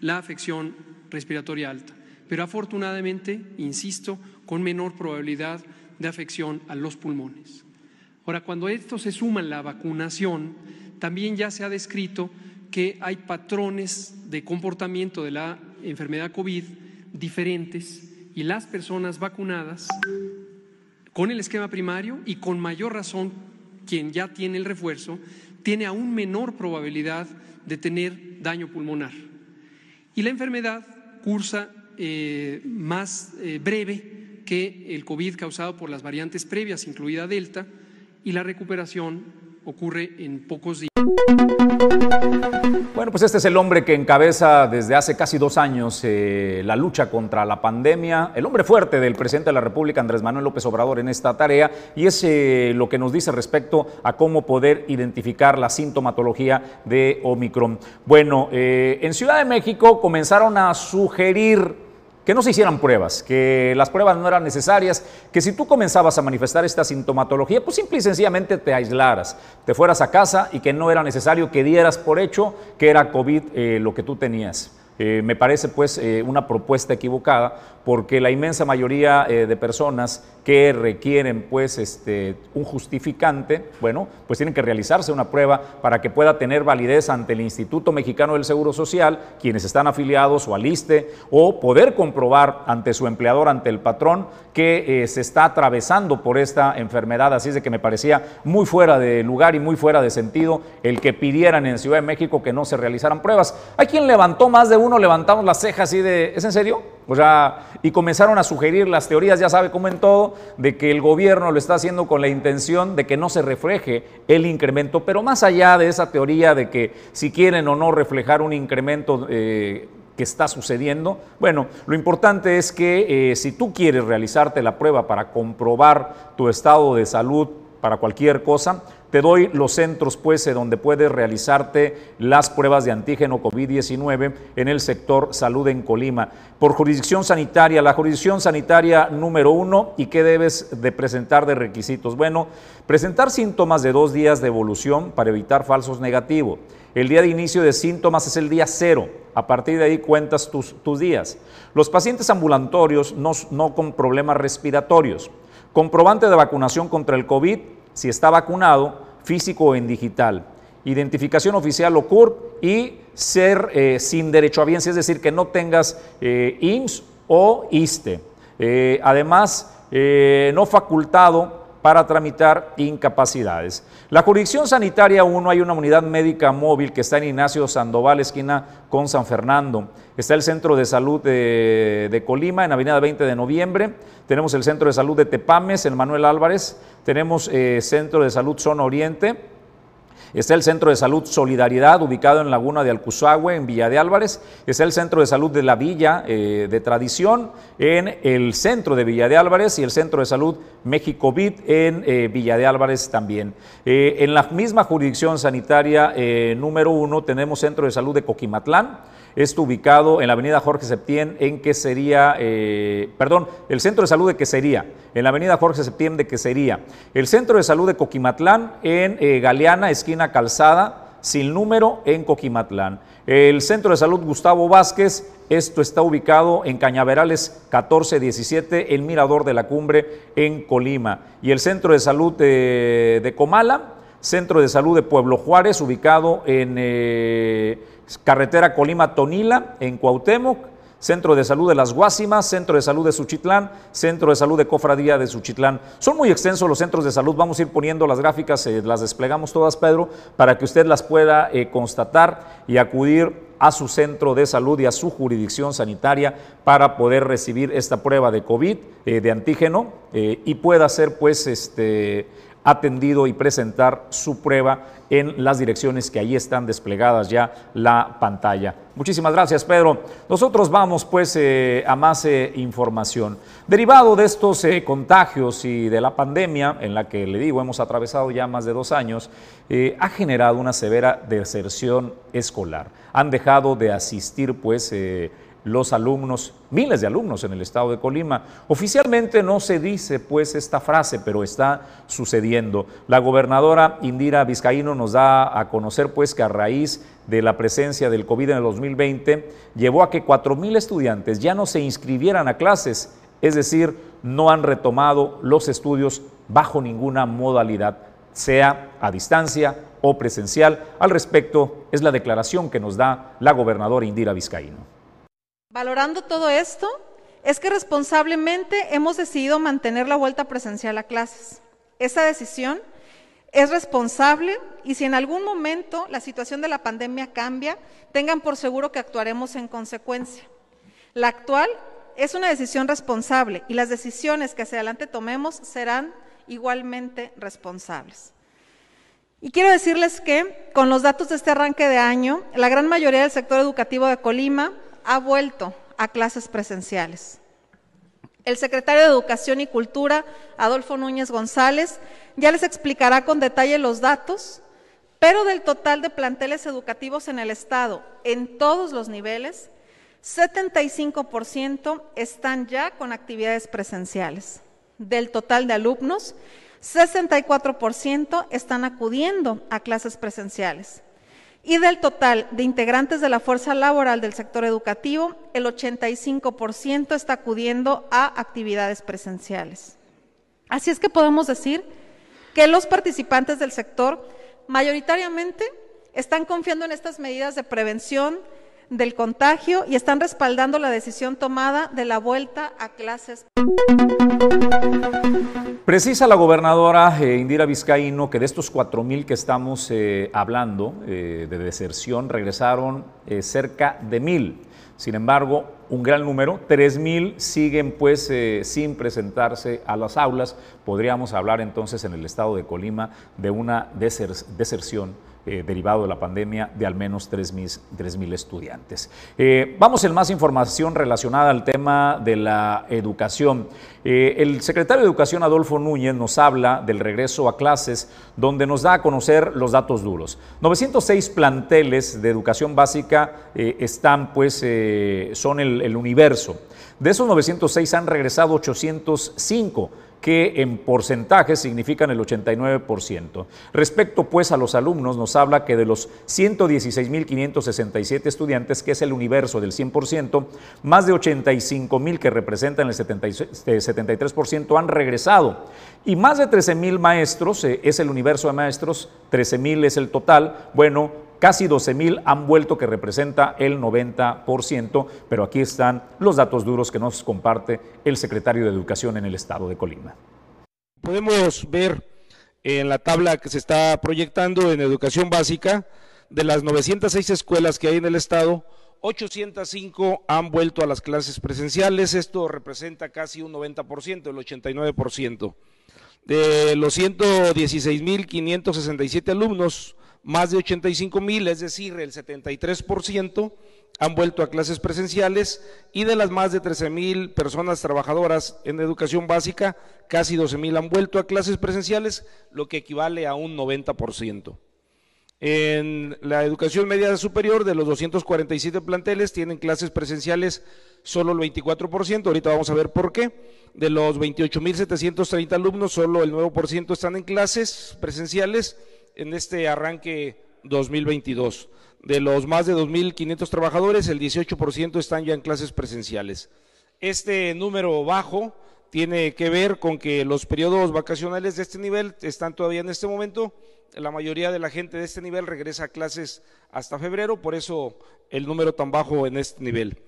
la afección respiratoria alta, pero afortunadamente, insisto, con menor probabilidad de afección a los pulmones. Ahora, cuando esto se suma en la vacunación, también ya se ha descrito que hay patrones de comportamiento de la enfermedad COVID diferentes y las personas vacunadas con el esquema primario y con mayor razón quien ya tiene el refuerzo, tiene aún menor probabilidad de tener daño pulmonar. Y la enfermedad cursa eh, más eh, breve que el COVID causado por las variantes previas, incluida Delta, y la recuperación ocurre en pocos días. Bueno, pues este es el hombre que encabeza desde hace casi dos años eh, la lucha contra la pandemia, el hombre fuerte del presidente de la República, Andrés Manuel López Obrador, en esta tarea, y es eh, lo que nos dice respecto a cómo poder identificar la sintomatología de Omicron. Bueno, eh, en Ciudad de México comenzaron a sugerir que no se hicieran pruebas, que las pruebas no eran necesarias, que si tú comenzabas a manifestar esta sintomatología, pues simple y sencillamente te aislaras, te fueras a casa y que no era necesario que dieras por hecho que era COVID eh, lo que tú tenías. Eh, me parece pues eh, una propuesta equivocada porque la inmensa mayoría de personas que requieren pues este, un justificante, bueno, pues tienen que realizarse una prueba para que pueda tener validez ante el Instituto Mexicano del Seguro Social, quienes están afiliados o al ISTE, o poder comprobar ante su empleador, ante el patrón, que eh, se está atravesando por esta enfermedad. Así es de que me parecía muy fuera de lugar y muy fuera de sentido el que pidieran en Ciudad de México que no se realizaran pruebas. Hay quien levantó más de uno, levantamos las cejas y de, ¿es en serio? O sea, y comenzaron a sugerir las teorías, ya sabe cómo en todo, de que el gobierno lo está haciendo con la intención de que no se refleje el incremento, pero más allá de esa teoría de que si quieren o no reflejar un incremento eh, que está sucediendo, bueno, lo importante es que eh, si tú quieres realizarte la prueba para comprobar tu estado de salud para cualquier cosa, te doy los centros, pues, donde puedes realizarte las pruebas de antígeno COVID-19 en el sector salud en Colima. Por jurisdicción sanitaria, la jurisdicción sanitaria número uno, ¿y qué debes de presentar de requisitos? Bueno, presentar síntomas de dos días de evolución para evitar falsos negativos. El día de inicio de síntomas es el día cero. A partir de ahí cuentas tus, tus días. Los pacientes ambulatorios no, no con problemas respiratorios. Comprobante de vacunación contra el COVID si está vacunado, físico o en digital. Identificación oficial o CURP y ser eh, sin derecho a bien, es decir, que no tengas eh, IMSS o ISTE. Eh, además, no facultado para tramitar incapacidades. La jurisdicción sanitaria 1 hay una unidad médica móvil que está en Ignacio Sandoval, esquina con San Fernando. Está el Centro de Salud de, Colima, en Avenida 20 de Noviembre. Tenemos el Centro de Salud de Tepames, en Manuel Álvarez. Tenemos eh, Centro de Salud Zona Oriente Está el Centro de Salud Solidaridad, ubicado en Laguna de Alcuzahue, en Villa de Álvarez. Está el Centro de Salud de la Villa eh, de Tradición, en el centro de Villa de Álvarez, y el Centro de Salud México Vid en eh, Villa de Álvarez también. Eh, en la misma jurisdicción sanitaria número uno tenemos Centro de Salud de Coquimatlán. Esto ubicado en la avenida Jorge Septién, en Quesería, eh, perdón, el Centro de Salud de Quesería, en la avenida Jorge Septién de Quesería. El Centro de Salud de Coquimatlán, en eh, Galeana, esquina Calzada, sin número, en Coquimatlán. El Centro de Salud Gustavo Vázquez, esto está ubicado en Cañaverales 1417, el Mirador de la Cumbre, en Colima. Y el Centro de Salud de, Comala, Centro de Salud de Pueblo Juárez, ubicado en... Eh, carretera Colima-Tonila en Cuauhtémoc, Centro de Salud de Las Guásimas, Centro de Salud de Suchitlán, Centro de Salud de Cofradía de Suchitlán. Son muy extensos los centros de salud, vamos a ir poniendo las gráficas, eh, las desplegamos todas, Pedro, para que usted las pueda eh, constatar y acudir a su centro de salud y a su jurisdicción sanitaria para poder recibir esta prueba de COVID, eh, de antígeno, y pueda ser pues este atendido y presentar su prueba en las direcciones que ahí están desplegadas ya la pantalla. Muchísimas gracias, Pedro. Nosotros vamos pues eh, a más eh, información. Derivado de estos eh, contagios y de la pandemia, en la que le digo hemos atravesado ya más de dos años, ha generado una severa deserción escolar. Han dejado de asistir pues los alumnos, miles de alumnos en el estado de Colima. Oficialmente no se dice pues esta frase, pero está sucediendo. La gobernadora Indira Vizcaíno nos da a conocer pues que a raíz de la presencia del COVID en el 2020 llevó a que cuatro mil estudiantes ya no se inscribieran a clases, es decir, no han retomado los estudios bajo ninguna modalidad, sea a distancia o presencial. Al respecto es la declaración que nos da la gobernadora Indira Vizcaíno. Valorando todo esto, es que responsablemente hemos decidido mantener la vuelta presencial a clases. Esa decisión es responsable y si en algún momento la situación de la pandemia cambia, tengan por seguro que actuaremos en consecuencia. La actual es una decisión responsable y las decisiones que hacia adelante tomemos serán igualmente responsables. Y quiero decirles que con los datos de este arranque de año, la gran mayoría del sector educativo de Colima ha vuelto a clases presenciales. El secretario de Educación y Cultura, Adolfo Núñez González, ya les explicará con detalle los datos, pero del total de planteles educativos en el Estado, en todos los niveles, 75% están ya con actividades presenciales. Del total de alumnos, 64% están acudiendo a clases presenciales. Y del total de integrantes de la fuerza laboral del sector educativo, el 85% está acudiendo a actividades presenciales. Así es que podemos decir que los participantes del sector mayoritariamente están confiando en estas medidas de prevención del contagio y están respaldando la decisión tomada de la vuelta a clases. Precisa la gobernadora eh, Indira Vizcaíno que de estos 4 mil que estamos eh, hablando eh, de deserción regresaron cerca de mil. Sin embargo, un gran número, 3 mil siguen pues sin presentarse a las aulas. Podríamos hablar entonces en el estado de Colima de una deserción eh, derivado de la pandemia de al menos 3.000 estudiantes. Eh, vamos en más información relacionada al tema de la educación. Eh, el secretario de Educación, Adolfo Núñez, nos habla del regreso a clases, donde nos da a conocer los datos duros. 906 planteles de educación básica están, pues, son el, el universo. De esos 906 han regresado 805 que en porcentaje significan el 89%. Respecto pues a los alumnos, nos habla que de los 116.567 estudiantes, que es el universo del 100%, más de 85.000 que representan el 73% eh, han regresado. Y más de 13.000 maestros, eh, es el universo de maestros, 13.000 es el total, bueno, Casi 12 mil han vuelto, que representa el 90%, pero aquí están los datos duros que nos comparte el secretario de Educación en el estado de Colima. Podemos ver en la tabla que se está proyectando en educación básica, de las 906 escuelas que hay en el estado, 805 han vuelto a las clases presenciales, esto representa casi un 90%, el 89%. De los 116.567 alumnos, más de 85 mil, es decir, el 73%, han vuelto a clases presenciales y de las más de 13 mil personas trabajadoras en educación básica, casi 12 mil han vuelto a clases presenciales, lo que equivale a un 90%. En la educación media superior, de los 247 planteles, tienen clases presenciales solo el 24%, ahorita vamos a ver por qué. De los 28.730 alumnos, solo el 9% están en clases presenciales en este arranque 2022. De los más de 2.500 trabajadores, el 18% están ya en clases presenciales. Este número bajo tiene que ver con que los periodos vacacionales de este nivel están todavía en este momento. La mayoría de la gente de este nivel regresa a clases hasta febrero, por eso el número tan bajo en este nivel.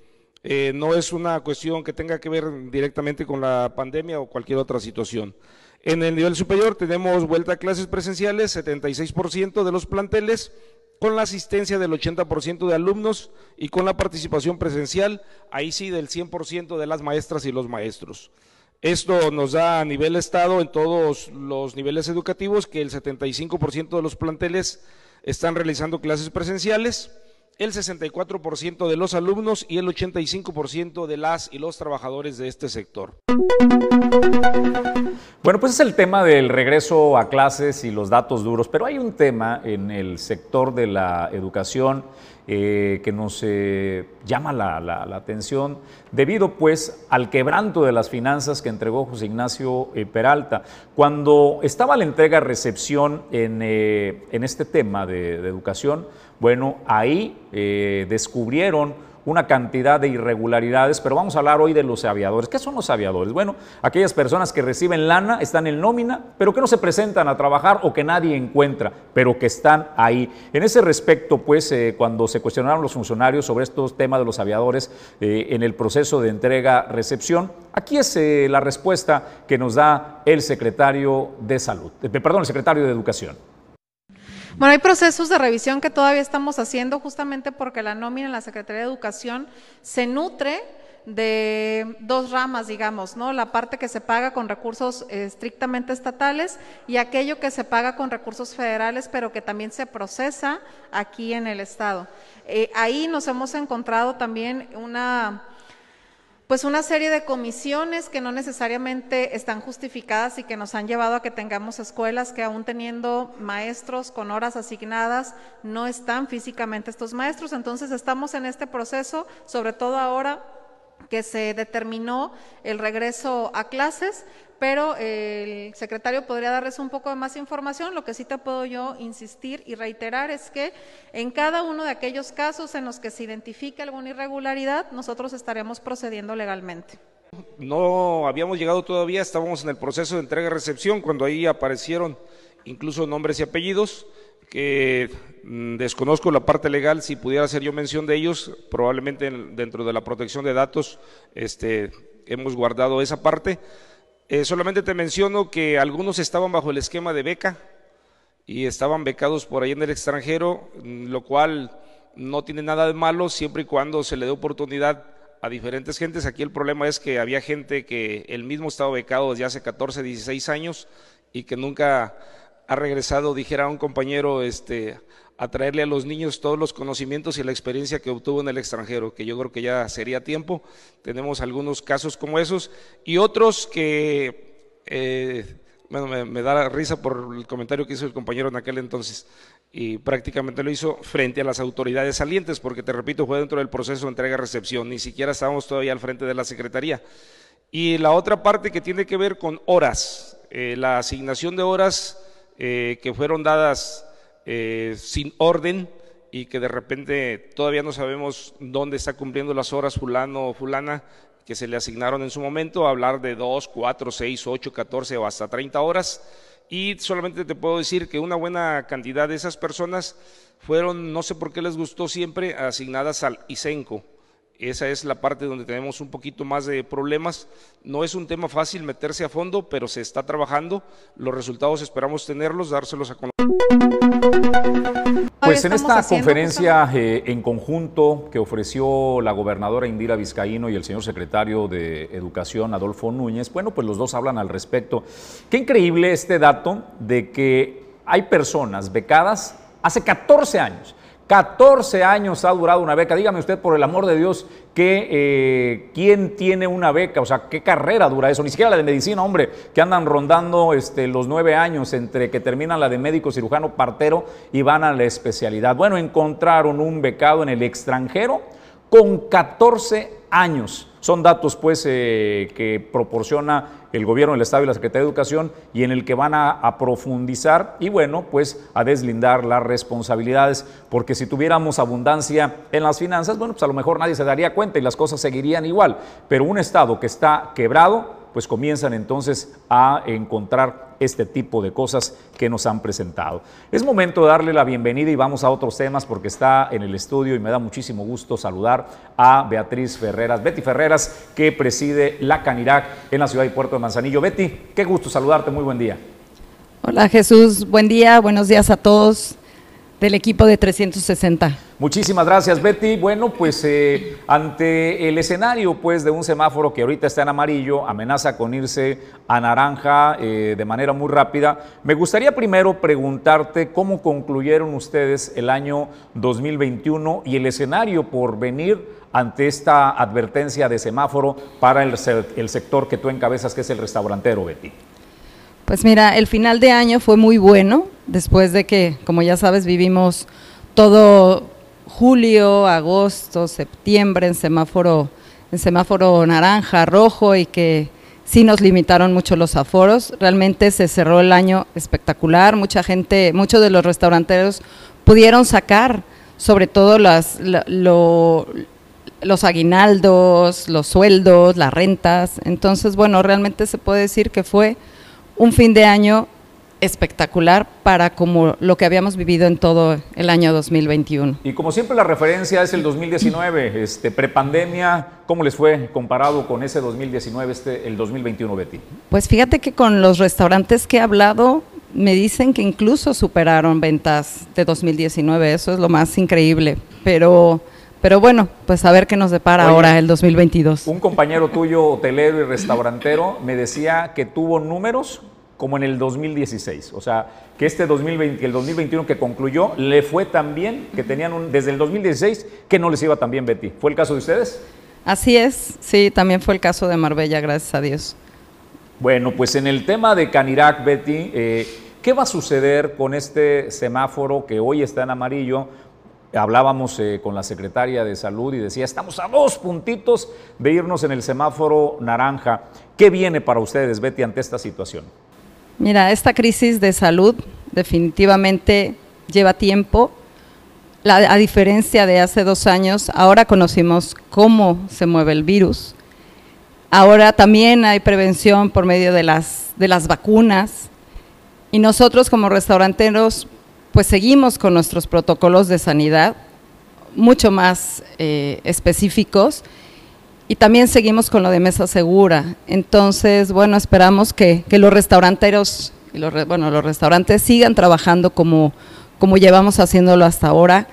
Eh, no es una cuestión que tenga que ver directamente con la pandemia o cualquier otra situación. En el nivel superior tenemos vuelta a clases presenciales, 76% de los planteles, con la asistencia del 80% de alumnos y con la participación presencial, ahí sí del 100% de las maestras y los maestros. Esto nos da a nivel estado en todos los niveles educativos que el 75% de los planteles están realizando clases presenciales el 64% de los alumnos y el 85% de las y los trabajadores de este sector. Bueno, pues es el tema del regreso a clases y los datos duros, pero hay un tema en el sector de la educación eh, que nos eh, llama la, atención debido pues al quebranto de las finanzas que entregó José Ignacio eh, Peralta. Cuando estaba la entrega-recepción en, en, este tema de, de educación, bueno, ahí descubrieron una cantidad de irregularidades, pero vamos a hablar hoy de los aviadores. ¿Qué son los aviadores? Bueno, aquellas personas que reciben lana, están en nómina, pero que no se presentan a trabajar o que nadie encuentra, pero que están ahí. En ese respecto, pues, eh, cuando se cuestionaron los funcionarios sobre estos temas de los aviadores eh, en el proceso de entrega-recepción, aquí es eh, la respuesta que nos da el secretario de Salud, perdón, el secretario de Educación. Bueno, hay procesos de revisión que todavía estamos haciendo justamente porque la nómina en la Secretaría de Educación se nutre de dos ramas, digamos, ¿no? La parte que se paga con recursos estrictamente estatales y aquello que se paga con recursos federales, pero que también se procesa aquí en el Estado. Eh, ahí nos hemos encontrado también una pues una serie de comisiones que no necesariamente están justificadas y que nos han llevado a que tengamos escuelas que aún teniendo maestros con horas asignadas no están físicamente estos maestros. Entonces estamos en este proceso, sobre todo ahora que se determinó el regreso a clases, pero el secretario podría darles un poco de más información. Lo que sí te puedo yo insistir y reiterar es que en cada uno de aquellos casos en los que se identifique alguna irregularidad, nosotros estaremos procediendo legalmente. No habíamos llegado todavía, estábamos en el proceso de entrega-recepción cuando ahí aparecieron incluso nombres y apellidos que mm, desconozco la parte legal, si pudiera hacer yo mención de ellos, probablemente dentro de la protección de datos este, hemos guardado esa parte. Eh, solamente te menciono que algunos estaban bajo el esquema de beca y estaban becados por ahí en el extranjero, mm, lo cual no tiene nada de malo siempre y cuando se le dé oportunidad a diferentes gentes. Aquí el problema es que había gente que el mismo estaba becado desde hace 14, 16 años y que nunca ha regresado, dijera un compañero, este, a traerle a los niños todos los conocimientos y la experiencia que obtuvo en el extranjero, que yo creo que ya sería tiempo. Tenemos algunos casos como esos y otros que, eh, bueno, me, da risa por el comentario que hizo el compañero en aquel entonces y prácticamente lo hizo frente a las autoridades salientes, porque te repito, fue dentro del proceso de entrega-recepción, ni siquiera estábamos todavía al frente de la Secretaría. Y la otra parte que tiene que ver con horas, eh, la asignación de horas eh, que fueron dadas eh, sin orden y que de repente todavía no sabemos dónde está cumpliendo las horas fulano o fulana que se le asignaron en su momento, hablar de 2, 4, 6, 8, 14 o hasta 30 horas. Y solamente te puedo decir que una buena cantidad de esas personas fueron, no sé por qué les gustó siempre, asignadas al ISENCO. Esa es la parte donde tenemos un poquito más de problemas. No es un tema fácil meterse a fondo, pero se está trabajando. Los resultados esperamos tenerlos, dárselos a conocer. Pues en esta conferencia eh, en conjunto que ofreció la gobernadora Indira Vizcaíno y el señor secretario de Educación Adolfo Núñez, bueno, pues los dos hablan al respecto. Qué increíble este dato de que hay personas becadas hace 14 años 14 años ha durado una beca. Dígame usted, por el amor de Dios, eh, ¿quién tiene una beca? O sea, ¿qué carrera dura eso? Ni siquiera la de medicina, hombre, que andan rondando este, los nueve años entre que terminan la de médico, cirujano, partero y van a la especialidad. Bueno, encontraron un becado en el extranjero con 14 años. Son datos pues eh, que proporciona el gobierno del Estado y la Secretaría de Educación y en el que van a, profundizar y bueno, pues a deslindar las responsabilidades, porque si tuviéramos abundancia en las finanzas, bueno, pues a lo mejor nadie se daría cuenta y las cosas seguirían igual, pero un Estado que está quebrado, pues comienzan entonces a encontrar este tipo de cosas que nos han presentado. Es momento de darle la bienvenida y vamos a otros temas porque está en el estudio y me da muchísimo gusto saludar a Beatriz Ferreras, Betty Ferreras, que preside la Canirac en la ciudad y puerto de Manzanillo. Betty, qué gusto saludarte, muy buen día. Hola Jesús, buen día, buenos días a todos del equipo de 360. Muchísimas gracias, Betty. Bueno, pues eh, ante el escenario pues, de un semáforo que ahorita está en amarillo, amenaza con irse a naranja eh, de manera muy rápida, me gustaría primero preguntarte cómo concluyeron ustedes el año 2021 y el escenario por venir ante esta advertencia de semáforo para el, el sector que tú encabezas, que es el restaurantero, Betty. Pues mira, el final de año fue muy bueno, después de que, como ya sabes, vivimos todo julio, agosto, septiembre en semáforo, en semáforo naranja, rojo y que sí nos limitaron mucho los aforos. Realmente se cerró el año espectacular, mucha gente, muchos de los restauranteros pudieron sacar sobre todo las, los aguinaldos, los sueldos, las rentas. Entonces, bueno, realmente se puede decir que fue un fin de año espectacular para como lo que habíamos vivido en todo el año 2021. Y como siempre la referencia es el 2019, este prepandemia, ¿cómo les fue comparado con ese 2019, este el 2021, Betty? Pues fíjate que con los restaurantes que he hablado me dicen que incluso superaron ventas de 2019, eso es lo más increíble, pero Pero bueno, pues a ver qué nos depara Oye, ahora el 2022. Un compañero tuyo, hotelero y restaurantero, me decía que tuvo números como en el 2016. O sea, que este 2020, el 2021 que concluyó, le fue tan bien que tenían un, desde el 2016 que no les iba tan bien, Betty. ¿Fue el caso de ustedes? Así es, sí, también fue el caso de Marbella, gracias a Dios. Bueno, pues en el tema de Canirac, Betty, eh, ¿qué va a suceder con este semáforo que hoy está en amarillo? Hablábamos eh, con la secretaria de salud y decía, estamos a dos puntitos de irnos en el semáforo naranja. ¿Qué viene para ustedes, Betty, ante esta situación? Mira, esta crisis de salud definitivamente lleva tiempo. A diferencia de hace dos años, ahora conocimos cómo se mueve el virus. Ahora también hay prevención por medio de las, de las vacunas. Y nosotros como restauranteros, pues seguimos con nuestros protocolos de sanidad, mucho más eh, específicos. Y también seguimos con lo de mesa segura. Entonces, bueno, esperamos que, los restauranteros, y los, bueno, los restaurantes sigan trabajando como, como llevamos haciéndolo hasta ahora.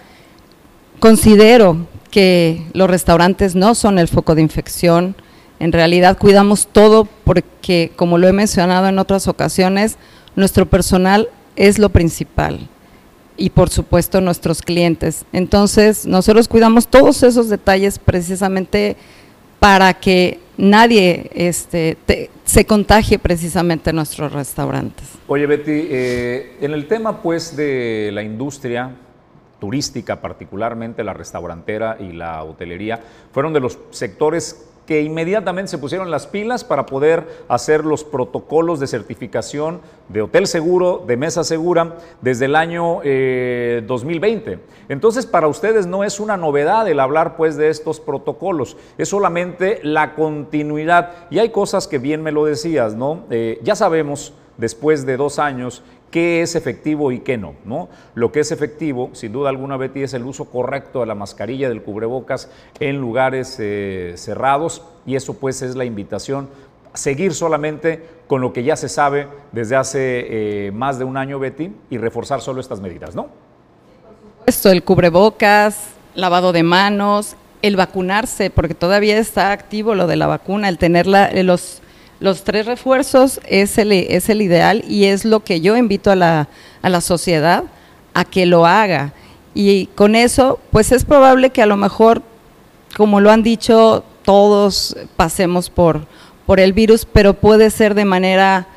Considero que los restaurantes no son el foco de infección. En realidad cuidamos todo porque, como lo he mencionado en otras ocasiones, nuestro personal es lo principal y por supuesto nuestros clientes. Entonces, nosotros cuidamos todos esos detalles precisamente para que nadie este, te- se contagie precisamente en nuestros restaurantes. Oye, Betty, eh, en el tema pues de la industria turística, particularmente la restaurantera y la hotelería, fueron de los sectores que inmediatamente se pusieron las pilas para poder hacer los protocolos de certificación de hotel seguro, de mesa segura, desde el año eh, 2020. Entonces, para ustedes no es una novedad el hablar pues de estos protocolos, es solamente la continuidad. Y hay cosas que bien me lo decías, ¿no? Eh, ya sabemos, después de dos años, qué es efectivo y qué no, ¿no? Lo que es efectivo, sin duda alguna, Betty, es el uso correcto de la mascarilla, del cubrebocas en lugares eh, cerrados y eso pues es la invitación seguir solamente con lo que ya se sabe desde hace eh, más de un año, Betty, y reforzar solo estas medidas, ¿no? Esto, el cubrebocas, lavado de manos, el vacunarse, porque todavía está activo lo de la vacuna, el tener la- los, los tres refuerzos es el, es el ideal y es lo que yo invito a la, a la sociedad a que lo haga. Y con eso, pues es probable que a lo mejor, como lo han dicho, todos pasemos por, por el virus, pero puede ser de manera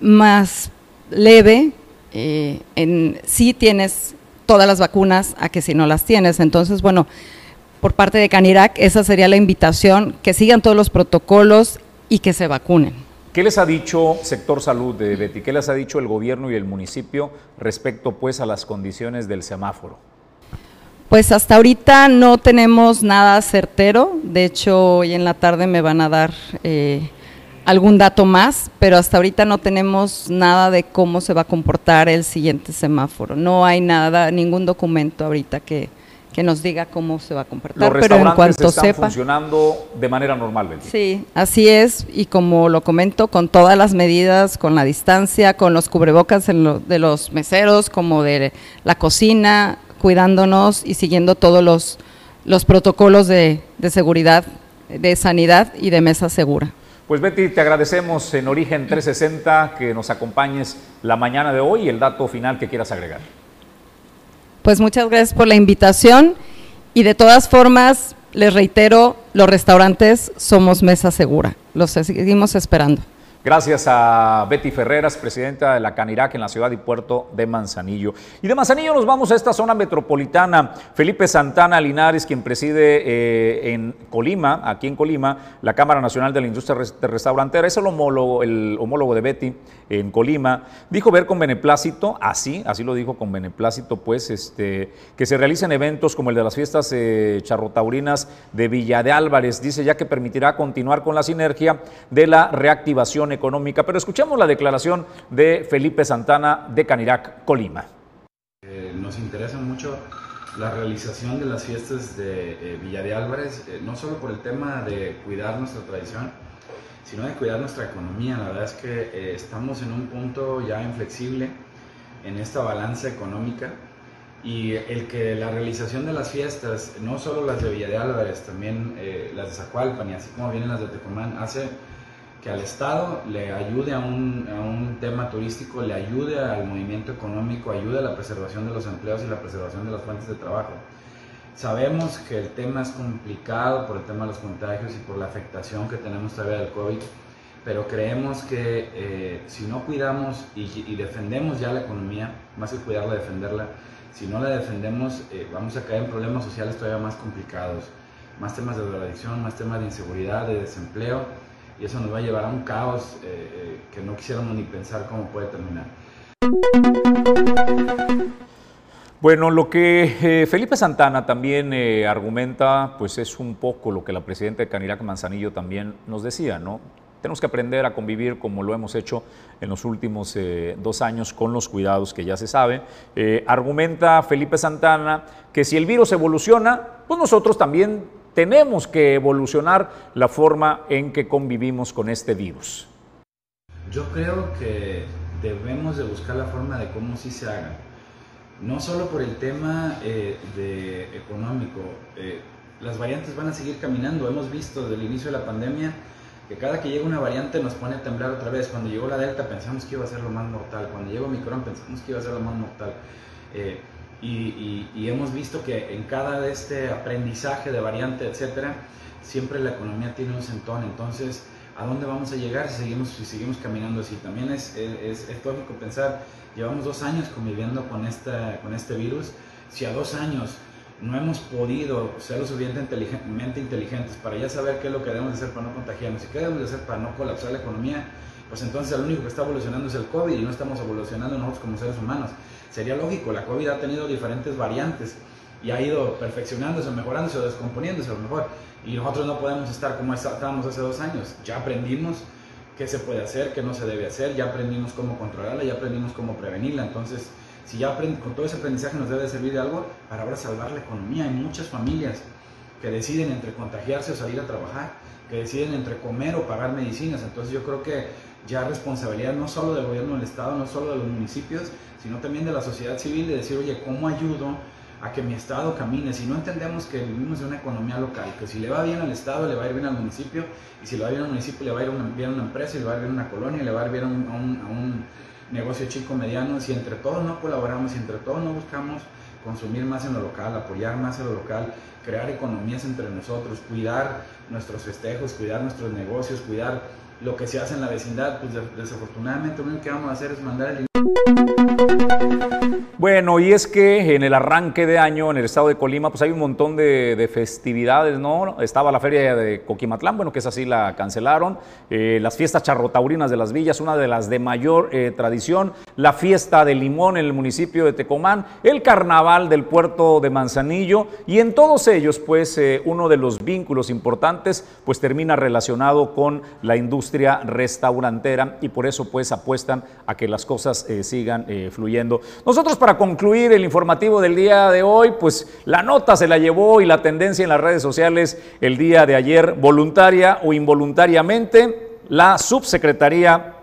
más leve, eh, en, si tienes todas las vacunas a que si no las tienes. Entonces, bueno, por parte de Canirac, esa sería la invitación, que sigan todos los protocolos y que se vacunen. ¿Qué les ha dicho sector salud de Betty? ¿Qué les ha dicho el gobierno y el municipio respecto pues a las condiciones del semáforo? Pues hasta ahorita no tenemos nada certero, de hecho hoy en la tarde me van a dar eh, algún dato más, pero hasta ahorita no tenemos nada de cómo se va a comportar el siguiente semáforo. No hay nada, ningún documento ahorita que, que nos diga cómo se va a comportar, Los pero en cuanto están sepa. funcionando de manera normal, Betty. Sí, así es, y como lo comento, con todas las medidas, con la distancia, con los cubrebocas en lo- de los meseros, como de la cocina, cuidándonos y siguiendo todos los, los protocolos de, de seguridad, de sanidad y de mesa segura. Pues Betty, te agradecemos en Origen 360 que nos acompañes la mañana de hoy y el dato final que quieras agregar. Pues muchas gracias por la invitación y de todas formas, les reitero, los restaurantes somos mesa segura, los seguimos esperando. Gracias a Betty Ferreras, presidenta de la Canirac en la ciudad y puerto de Manzanillo. Y de Manzanillo nos vamos a esta zona metropolitana. Felipe Santana Linares, quien preside eh, en Colima, aquí en Colima, la Cámara Nacional de la Industria Res- Restaurantera, es el homólogo, el homólogo de Betty en Colima, dijo ver con beneplácito, así, así lo dijo con beneplácito, pues, este, que se realicen eventos como el de las fiestas eh, charrotaurinas de Villa de Álvarez, dice ya que permitirá continuar con la sinergia de la reactivación económica. Pero escuchemos la declaración de Felipe Santana de Canirac, Colima. Eh, nos interesa mucho la realización de las fiestas de eh, Villa de Álvarez, eh, no solo por el tema de cuidar nuestra tradición, sino de cuidar nuestra economía. La verdad es que eh, estamos en un punto ya inflexible en esta balanza económica Y el que la realización de las fiestas, no solo las de Villa de Álvarez, también las de Zacualpan y así como vienen las de Tecomán, hace que al Estado le ayude a un, a un, tema turístico, le ayude al movimiento económico, ayude a la preservación de los empleos y la preservación de las fuentes de trabajo. Sabemos que el tema es complicado por el tema de los contagios y por la afectación que tenemos todavía del COVID, pero creemos que eh, si no cuidamos y, defendemos ya la economía, más que cuidarla, defenderla, si no la defendemos, eh, vamos a caer en problemas sociales todavía más complicados, más temas de drogadicción, más temas de inseguridad, de desempleo, y eso nos va a llevar a un caos eh, que no quisiéramos ni pensar cómo puede terminar. Bueno, lo que eh, Felipe Santana también eh, argumenta, pues es un poco lo que la presidenta de Canirac Manzanillo también nos decía, ¿no? Tenemos que aprender a convivir como lo hemos hecho en los últimos eh, dos años con los cuidados que ya se sabe. argumenta Felipe Santana que si el virus evoluciona, pues nosotros también tenemos que evolucionar la forma en que convivimos con este virus. Yo creo que debemos de buscar la forma de cómo sí se haga no solo por el tema eh, de económico, eh, las variantes van a seguir caminando. Hemos visto desde el inicio de la pandemia que cada que llega una variante nos pone a temblar otra vez. Cuando llegó la Delta pensamos que iba a ser lo más mortal, cuando llegó Micron pensamos que iba a ser lo más mortal. Eh, y, y, hemos visto que en cada de este aprendizaje de variante, etcétera, siempre la economía tiene un sentón. Entonces, ¿a dónde vamos a llegar si seguimos, si seguimos caminando así? También es, es, es lógico pensar Llevamos dos años conviviendo con, esta, con este virus. Si a dos años no hemos podido ser lo suficientemente inteligentes para ya saber qué es lo que debemos hacer para no contagiarnos y qué debemos hacer para no colapsar la economía, pues entonces el único que está evolucionando es el COVID y no estamos evolucionando nosotros como seres humanos. Sería lógico, la COVID ha tenido diferentes variantes y ha ido perfeccionándose, mejorándose o descomponiéndose a lo mejor. Y nosotros no podemos estar como estábamos hace dos años. Ya aprendimos qué se puede hacer, qué no se debe hacer, ya aprendimos cómo controlarla, ya aprendimos cómo prevenirla, entonces si ya con todo ese aprendizaje nos debe servir de algo para ahora salvar la economía. Hay muchas familias que deciden entre contagiarse o salir a trabajar, que deciden entre comer o pagar medicinas, entonces yo creo que ya responsabilidad no solo del gobierno del Estado, no solo de los municipios, sino también de la sociedad civil de decir, oye, ¿cómo ayudo a que mi Estado camine. Si no entendemos que vivimos en una economía local, que si le va bien al Estado, le va a ir bien al municipio, y si le va bien al municipio, le va a ir bien a una empresa, le va a ir bien a una colonia, le va a ir bien a un, negocio chico, mediano, si entre todos no colaboramos, si entre todos no buscamos consumir más en lo local, apoyar más en lo local, crear economías entre nosotros, cuidar nuestros festejos, cuidar nuestros negocios, cuidar lo que se hace en la vecindad, pues desafortunadamente lo único que vamos a hacer es mandar el bueno, y es que en el arranque de año en el estado de Colima, pues hay un montón de, festividades, ¿no? Estaba la feria de Coquimatlán, bueno, que es así la cancelaron, eh, las fiestas charrotaurinas de las villas, una de las de mayor eh, tradición, la fiesta de Limón en el municipio de Tecomán, el carnaval del puerto de Manzanillo, y en todos ellos, pues, eh, uno de los vínculos importantes, pues termina relacionado con la industria restaurantera, y por eso, pues, apuestan a que las cosas sigan fluyendo. Nosotros para concluir el informativo del día de hoy, pues la nota se la llevó y la tendencia en las redes sociales el día de ayer, voluntaria o involuntariamente, la subsecretaría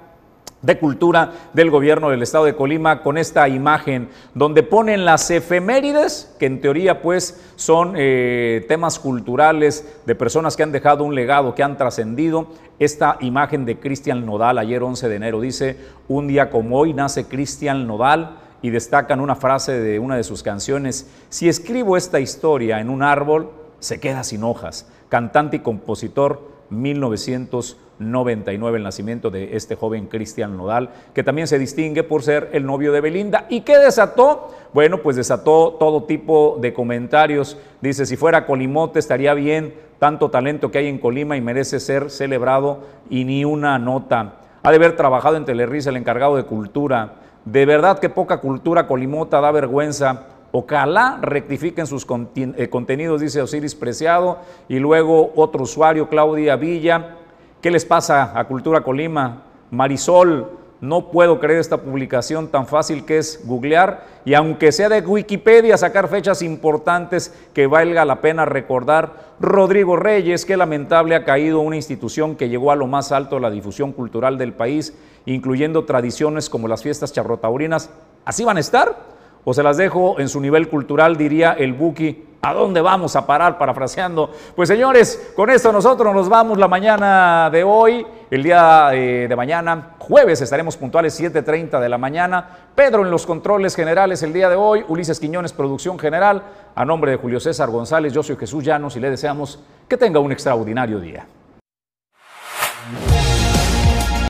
de Cultura del Gobierno del Estado de Colima con esta imagen donde ponen las efemérides, que en teoría pues son eh, temas culturales de personas que han dejado un legado, que han trascendido. Esta imagen de Cristian Nodal ayer 11 de enero dice, un día como hoy nace Cristian Nodal y destacan una frase de una de sus canciones, si escribo esta historia en un árbol, se queda sin hojas. Cantante y compositor 1999, el nacimiento de este joven Cristian Nodal, que también se distingue por ser el novio de Belinda. ¿Y qué desató? Bueno, pues desató todo tipo de comentarios. Dice, si fuera Colimote estaría bien, tanto talento que hay en Colima y merece ser celebrado y ni una nota. Ha de haber trabajado en Telerisa el encargado de cultura de verdad que poca cultura colimota da vergüenza. Ojalá rectifiquen sus eh, contenidos, dice Osiris Preciado. Y luego otro usuario, Claudia Villa. ¿Qué les pasa a Cultura Colima? Marisol, no puedo creer esta publicación tan fácil que es googlear y aunque sea de Wikipedia sacar fechas importantes que valga la pena recordar. Rodrigo Reyes, qué lamentable ha caído una institución que llegó a lo más alto de la difusión cultural del país, incluyendo tradiciones como las fiestas charrotaurinas. ¿Así van a estar? O se las dejo en su nivel cultural, diría el Buki. ¿A dónde vamos a parar? Parafraseando. Pues señores, con esto nosotros nos vamos la mañana de hoy. El día eh, de mañana, jueves, estaremos puntuales 7.30 de la mañana. Pedro en los controles generales el día de hoy. Ulises Quiñones, producción general. A nombre de Julio César González, yo soy Jesús Llanos y le deseamos que tenga un extraordinario día.